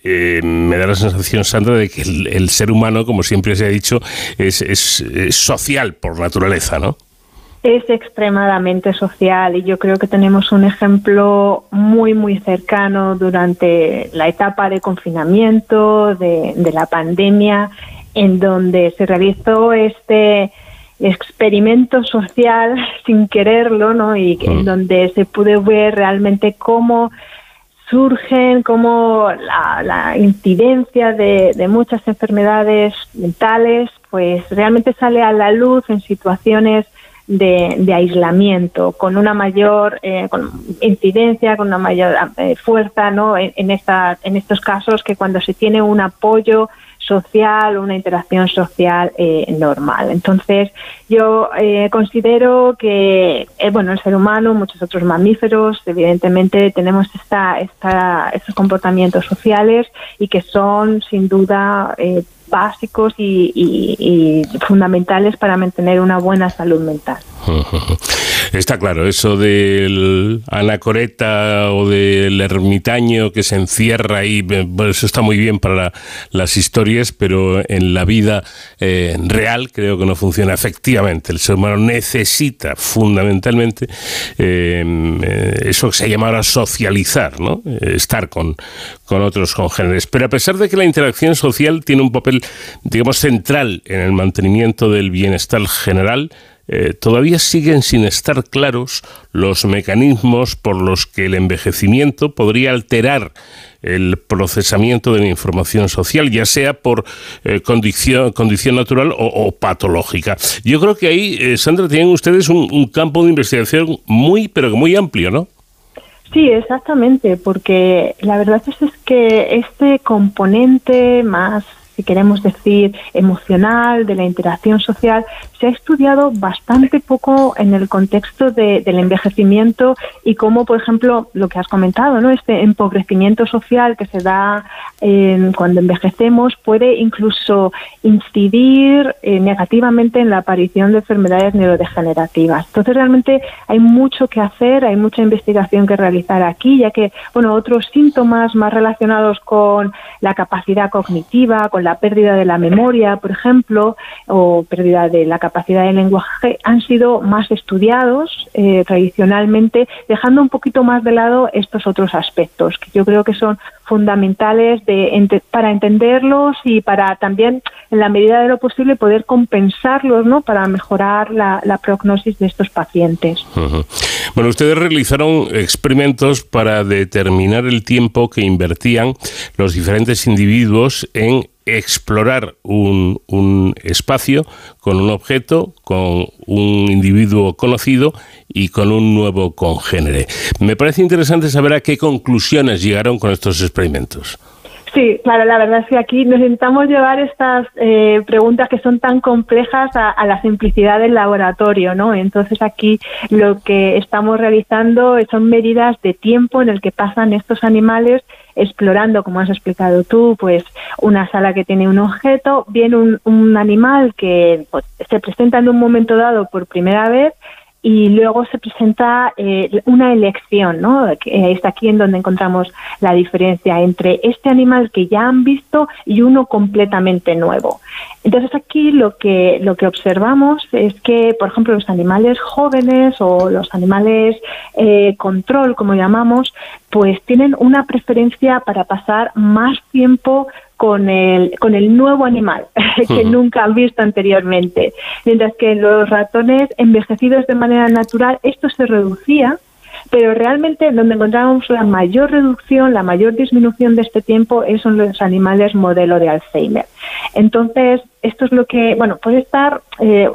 eh, me da la sensación, Sandra, de que el, ser humano, como siempre se ha dicho, es, es social por naturaleza, ¿no? Es extremadamente social y yo creo que tenemos un ejemplo muy, muy cercano durante la etapa de confinamiento, de, la pandemia, en donde se realizó este experimento social sin quererlo, ¿no? Y en mm. donde se pudo ver realmente cómo surgen, cómo la, incidencia de, de, muchas enfermedades mentales, pues realmente sale a la luz en situaciones de, aislamiento, con una mayor eh, incidencia, con una mayor eh, fuerza ¿no? en, esta, en estos casos que cuando se tiene un apoyo social, una interacción social eh, normal. Entonces, yo considero que, bueno, el ser humano, muchos otros mamíferos, evidentemente tenemos esta, esta, estos comportamientos sociales y que son, sin duda, básicos y, fundamentales para mantener una buena salud mental. Está claro, eso del anacoreta o del ermitaño que se encierra ahí, eso está muy bien para las historias, pero en la vida eh, real creo que no funciona efectivamente. El ser humano necesita fundamentalmente eh, eso que se llama ahora socializar, ¿no? estar con, con otros congéneres. Pero a pesar de que la interacción social tiene un papel, digamos, central en el mantenimiento del bienestar general, eh, todavía siguen sin estar claros los mecanismos por los que el envejecimiento podría alterar el procesamiento de la información social, ya sea por eh, condición, condición natural o, patológica. Yo creo que ahí, eh, Sandra, tienen ustedes un, campo de investigación muy, pero muy amplio, ¿no? Sí, exactamente, porque la verdad es, es que este componente más si queremos decir, emocional, de la interacción social, se ha estudiado bastante poco en el contexto del envejecimiento y cómo, por ejemplo, lo que has comentado, ¿no? este empobrecimiento social que se da cuando envejecemos puede incluso incidir eh, negativamente en la aparición de enfermedades neurodegenerativas. Entonces, realmente hay mucho que hacer, hay mucha investigación que realizar aquí, ya que, bueno, otros síntomas más relacionados con la capacidad cognitiva, con la pérdida de la memoria, por ejemplo, o pérdida de la capacidad de lenguaje, han sido más estudiados eh, tradicionalmente, dejando un poquito más de lado estos otros aspectos, que yo creo que son fundamentales para entenderlos y para también, en la medida de lo posible, poder compensarlos ¿no? para mejorar la, prognosis de estos pacientes. Bueno, ustedes realizaron experimentos para determinar el tiempo que invertían los diferentes individuos en explorar un, un, espacio con un objeto, con un individuo conocido y con un nuevo congénere. Me parece interesante saber a qué conclusiones llegaron con estos experimentos. Sí, claro, la verdad es que aquí necesitamos llevar estas eh, preguntas que son tan complejas a, la simplicidad del laboratorio, ¿no? Entonces aquí lo que estamos realizando son medidas de tiempo en el que pasan estos animales explorando, como has explicado tú, pues una sala que tiene un objeto, viene un, animal que pues, se presenta en un momento dado por primera vez y luego se presenta eh, una elección, ¿no? Que es aquí en donde encontramos la diferencia entre este animal que ya han visto y uno completamente nuevo. Entonces aquí lo que lo que observamos es que, por ejemplo, los animales jóvenes o los animales eh, control, como llamamos, pues tienen una preferencia para pasar más tiempo con el, con el nuevo animal que nunca han visto anteriormente. Mientras que en los ratones envejecidos de manera natural esto se reducía, pero realmente donde encontrábamos la mayor reducción, la mayor disminución de este tiempo es son los animales modelo de Alzheimer. Entonces, esto es lo que, bueno, puede estar eh,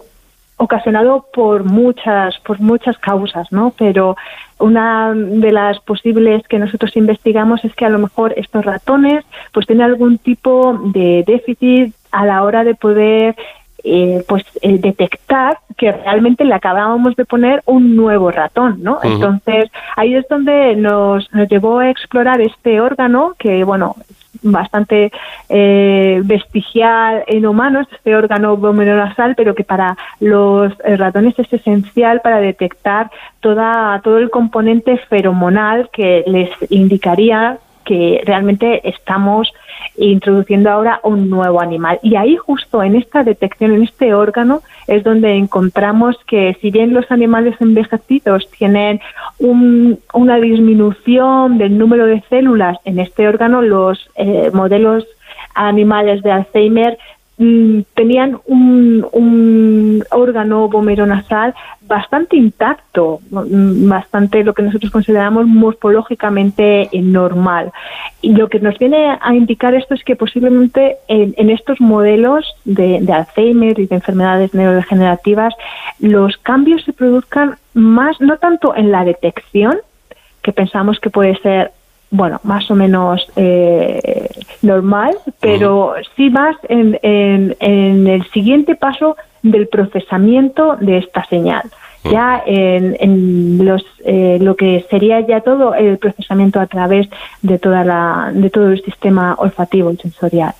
ocasionado por muchas, por muchas causas, ¿no? Pero una de las posibles que nosotros investigamos es que a lo mejor estos ratones pues tienen algún tipo de déficit a la hora de poder eh, pues eh, detectar que realmente le acabábamos de poner un nuevo ratón, ¿no? Entonces ahí es donde nos, nos llevó a explorar este órgano que bueno bastante eh, vestigial en humanos, este órgano vomeronasal, pero que para los eh, ratones es esencial para detectar toda, todo el componente feromonal que les indicaría que realmente estamos introduciendo ahora un nuevo animal. Y ahí justo en esta detección, en este órgano, es donde encontramos que si bien los animales envejecidos tienen una disminución del número de células en este órgano, los eh, modelos animales de Alzheimer Mm, tenían un, un órgano vomeronasal bastante intacto, mm, bastante lo que nosotros consideramos morfológicamente normal. Y lo que nos viene a indicar esto es que posiblemente en, estos modelos de, de, Alzheimer y de enfermedades neurodegenerativas, los cambios se produzcan más, no tanto en la detección, que pensamos que puede ser bueno, más o menos eh, normal, pero sí más en, en, en, el siguiente paso del procesamiento de esta señal ya en, en los, eh, lo que sería ya todo el procesamiento a través de toda la de todo el sistema olfativo y sensorial.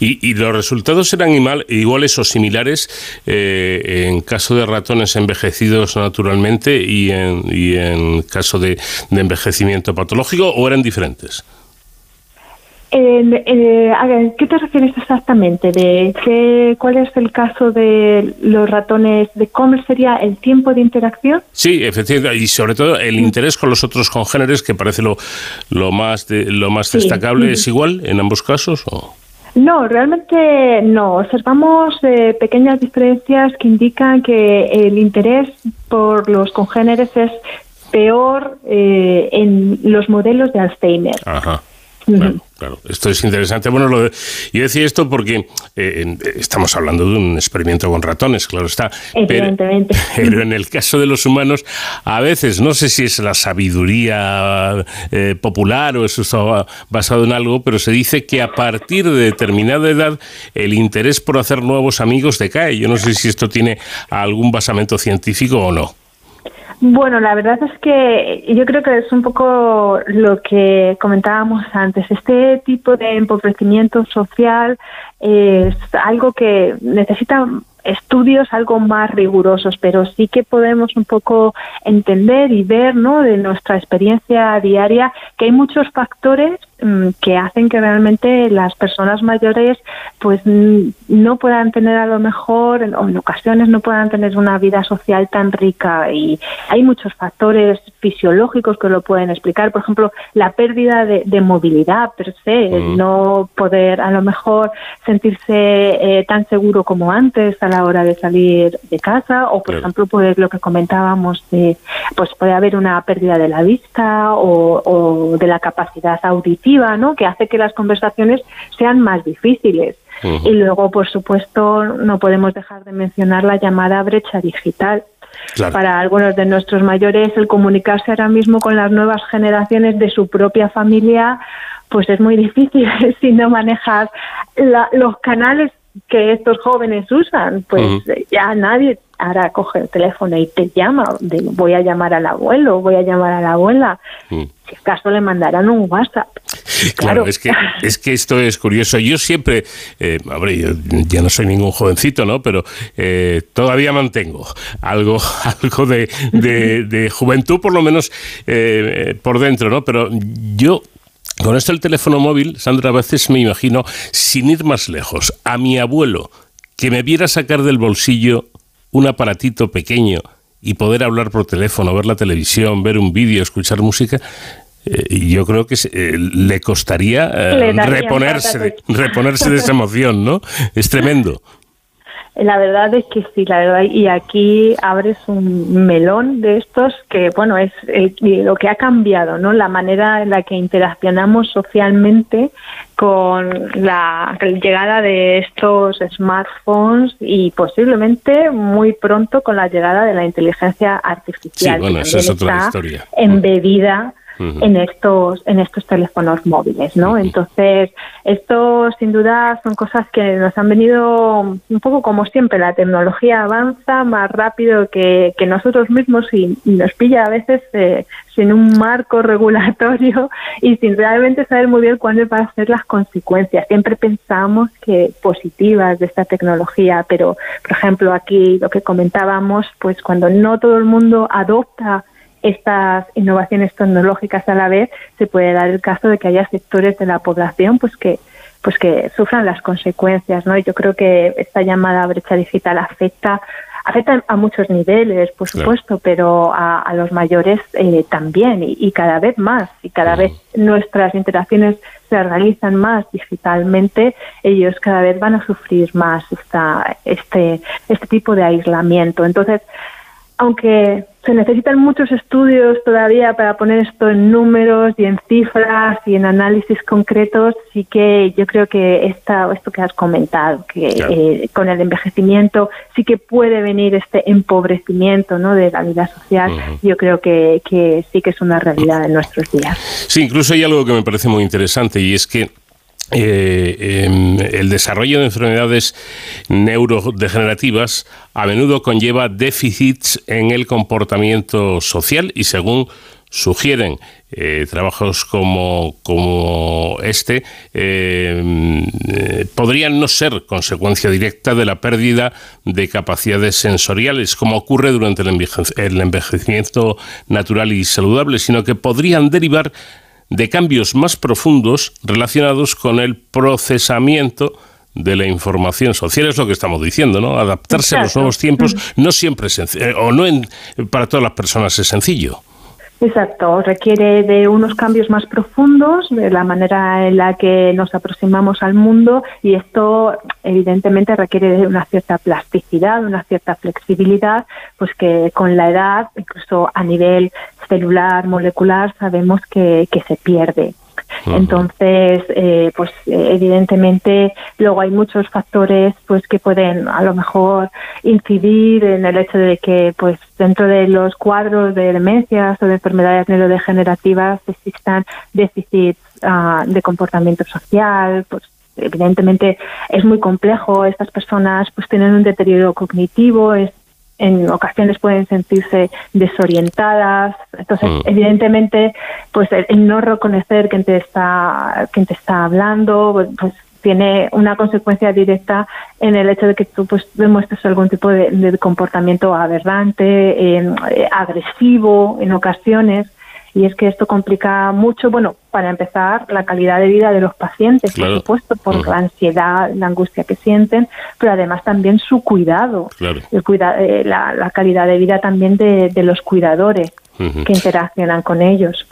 ¿Y, los resultados eran iguales o similares eh, en caso de ratones envejecidos naturalmente y en, y en caso de envejecimiento patológico o eran diferentes? Eh, ¿Qué te refieres exactamente? ¿De qué, ¿Cuál es el caso de los ratones? ¿De cómo sería el tiempo de interacción? Sí, efectivamente, y sobre todo el interés con los otros congéneres, que parece lo, lo más, lo más destacable. ¿Es igual en ambos casos? O? No, realmente no. Observamos eh, pequeñas diferencias que indican que el interés por los congéneres es peor eh, en los modelos de Alzheimer. Ajá. Claro, esto es interesante. Bueno, lo yo decía esto porque eh, estamos hablando de un experimento con ratones, claro está. Evidentemente. Pero, en el caso de los humanos, a veces, no sé si es la sabiduría eh, popular o eso está basado en algo, pero se dice que a partir de determinada edad el interés por hacer nuevos amigos decae. Yo no sé si esto tiene algún basamento científico o no. Bueno, la verdad es que yo creo que es un poco lo que comentábamos antes. Este tipo de empobrecimiento social es algo que necesita estudios algo más rigurosos, pero sí que podemos un poco entender y ver, ¿no? De nuestra experiencia diaria que hay muchos factores que hacen que realmente las personas mayores pues no puedan tener a lo mejor o en ocasiones no puedan tener una vida social tan rica. Y hay muchos factores fisiológicos que lo pueden explicar. Por ejemplo la pérdida de, movilidad per se el no poder a lo mejor sentirse eh, tan seguro como antes a la hora de salir de casa o por ejemplo pues lo que comentábamos de pues puede haber una pérdida de la vista o, o de la capacidad auditiva no que hace que las conversaciones sean más difíciles. Y luego, por supuesto, no podemos dejar de mencionar la llamada brecha digital. Para algunos de nuestros mayores, el comunicarse ahora mismo con las nuevas generaciones de su propia familia, pues es muy difícil si no manejas los canales que estos jóvenes usan. Pues ya nadie ahora coge el teléfono y te llama, voy a llamar al abuelo, voy a llamar a la abuela. Mm. Si acaso le mandarán un WhatsApp. Claro, es que es que esto es curioso. Yo siempre, eh, hombre, yo ya no soy ningún jovencito, ¿no? Pero eh, todavía mantengo algo, algo de, de, juventud, por lo menos eh, por dentro, ¿no? Pero yo con esto el teléfono móvil, Sandra, a veces me imagino, sin ir más lejos, a mi abuelo que me viera sacar del bolsillo un aparatito pequeño y poder hablar por teléfono, ver la televisión, ver un vídeo, escuchar música, eh, yo creo que eh, le costaría eh, reponerse, reponerse de esa emoción, ¿no? Es tremendo. La verdad es que sí, la verdad, y aquí abres un melón de estos que, bueno, es lo que ha cambiado, ¿no? La manera en la que interaccionamos socialmente con la llegada de estos smartphones y posiblemente muy pronto con la llegada de la inteligencia artificial. Sí, bueno, eso es otra historia. Embebida en estos en estos teléfonos móviles, ¿no? Entonces, esto sin duda son cosas que nos han venido un poco como siempre, la tecnología avanza más rápido que, que nosotros mismos y, nos pilla a veces eh, sin un marco regulatorio y sin realmente saber muy bien cuáles van a ser las consecuencias. Siempre pensamos que positivas de esta tecnología, pero por ejemplo aquí lo que comentábamos, pues cuando no todo el mundo adopta estas innovaciones tecnológicas a la vez, se puede dar el caso de que haya sectores de la población pues que pues que sufran las consecuencias, ¿no? Y yo creo que esta llamada brecha digital afecta afecta a muchos niveles, por supuesto, pero a, los mayores eh, también y, cada vez más. Y cada vez nuestras interacciones se realizan más digitalmente, ellos cada vez van a sufrir más esta, este, este tipo de aislamiento. Entonces, aunque se necesitan muchos estudios todavía para poner esto en números y en cifras y en análisis concretos, sí que yo creo que esta, esto que has comentado, que eh, con el envejecimiento sí que puede venir este empobrecimiento ¿no? de la vida social, yo creo que, que sí que es una realidad en nuestros días. Sí, incluso hay algo que me parece muy interesante y es que eh, em, el desarrollo de enfermedades neurodegenerativas a menudo conlleva déficits en el comportamiento social y según sugieren eh, trabajos como, este em, eh, podrían no ser consecuencia directa de la pérdida de capacidades sensoriales, como ocurre durante el envejecimiento natural y saludable, sino que podrían derivar de cambios más profundos relacionados con el procesamiento de la información social es lo que estamos diciendo, ¿no? Adaptarse a los nuevos tiempos no siempre es eh, o no para todas las personas es sencillo. Exacto, requiere de unos cambios más profundos, de la manera en la que nos aproximamos al mundo y esto evidentemente requiere de una cierta plasticidad, una cierta flexibilidad, pues que con la edad, incluso a nivel celular, molecular, sabemos que, que se pierde. Entonces, eh, pues evidentemente luego hay muchos factores pues que pueden a lo mejor incidir en el hecho de que pues dentro de los cuadros de demencias o de enfermedades neurodegenerativas existan déficits ah, de comportamiento social, pues evidentemente es muy complejo. Estas personas pues tienen un deterioro cognitivo, es en ocasiones pueden sentirse desorientadas. Entonces, mm. evidentemente, pues el, no reconocer quién te está, quién te está hablando, pues tiene una consecuencia directa en el hecho de que tú pues demuestres algún tipo de, comportamiento aberrante, eh, agresivo en ocasiones y es que esto complica mucho, bueno, para empezar, la calidad de vida de los pacientes, por supuesto, por la ansiedad, la angustia que sienten, pero además también su cuidado, el cuida eh, la, la, calidad de vida también de, de los cuidadores que interaccionan con ellos.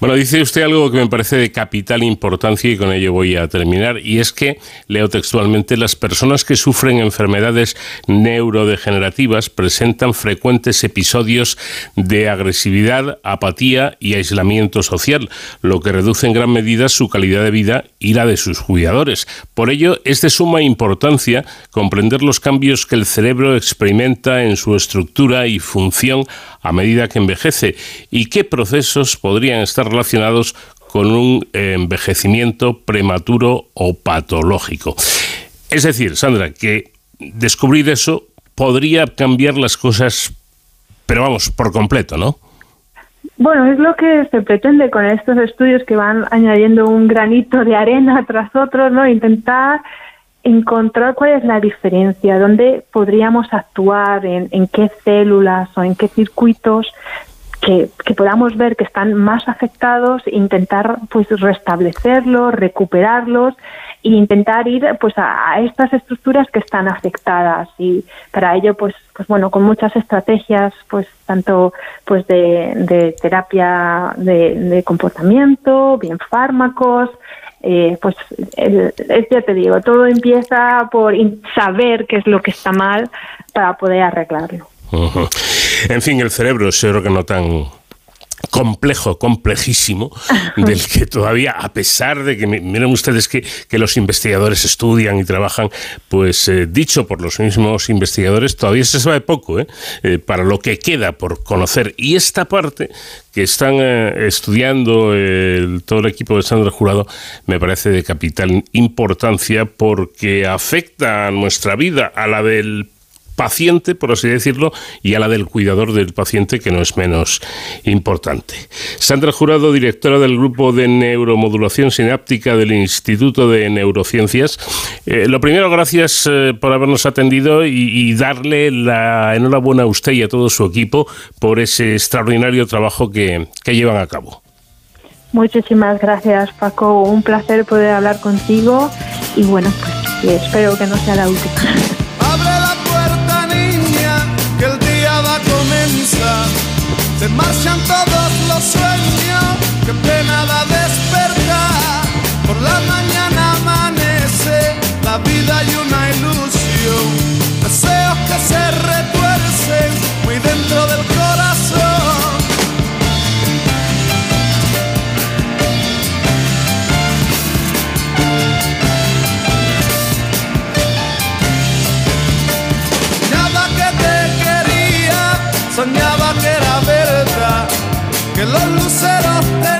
Bueno, dice usted algo que me parece de capital importancia y con ello voy a terminar, y es que, leo textualmente, las personas que sufren enfermedades neurodegenerativas presentan frecuentes episodios de agresividad, apatía y aislamiento social, lo que reduce en gran medida su calidad de vida y la de sus cuidadores. Por ello, es de suma importancia comprender los cambios que el cerebro experimenta en su estructura y función a medida que envejece y qué procesos podrían estar relacionados con un envejecimiento prematuro o patológico. Es decir, Sandra, que descubrir eso podría cambiar las cosas, pero vamos, por completo, ¿no? Bueno, es lo que se pretende con estos estudios que van añadiendo un granito de arena tras otro, ¿no? Intentar encontrar cuál es la diferencia, dónde podríamos actuar, en, qué células o en qué circuitos que, podamos ver que están más afectados, intentar pues restablecerlos, recuperarlos e intentar ir pues a, estas estructuras que están afectadas y para ello pues pues bueno con muchas estrategias pues tanto pues de, terapia de, de comportamiento, bien fármacos, eh, pues el, ya te digo, todo empieza por saber qué es lo que está mal para poder arreglarlo. En fin, el cerebro es que no tan complejo, complejísimo, del que todavía, a pesar de que, miren ustedes que, que los investigadores estudian y trabajan, pues eh, dicho por los mismos investigadores, todavía se sabe poco ¿eh? Eh, para lo que queda por conocer. Y esta parte que están estudiando todo el equipo de Sandra Jurado me parece de capital importancia porque afecta a nuestra vida, a la del paciente, por así decirlo, y a la del cuidador del paciente, que no es menos importante. Sandra Jurado, directora del Grupo de Neuromodulación Sináptica del Instituto de Neurociencias. Eh, lo primero, gracias eh, por habernos atendido y, darle la enhorabuena a usted y a todo su equipo por ese extraordinario trabajo que, llevan a cabo. Muchísimas gracias, Paco. Un placer poder hablar contigo y bueno, pues espero que no sea la última. Se marchan todos los sueños, que pena da despertar. Por la mañana amanece la vida y una ilusión. Soñaba que era verdad que los luceros tenían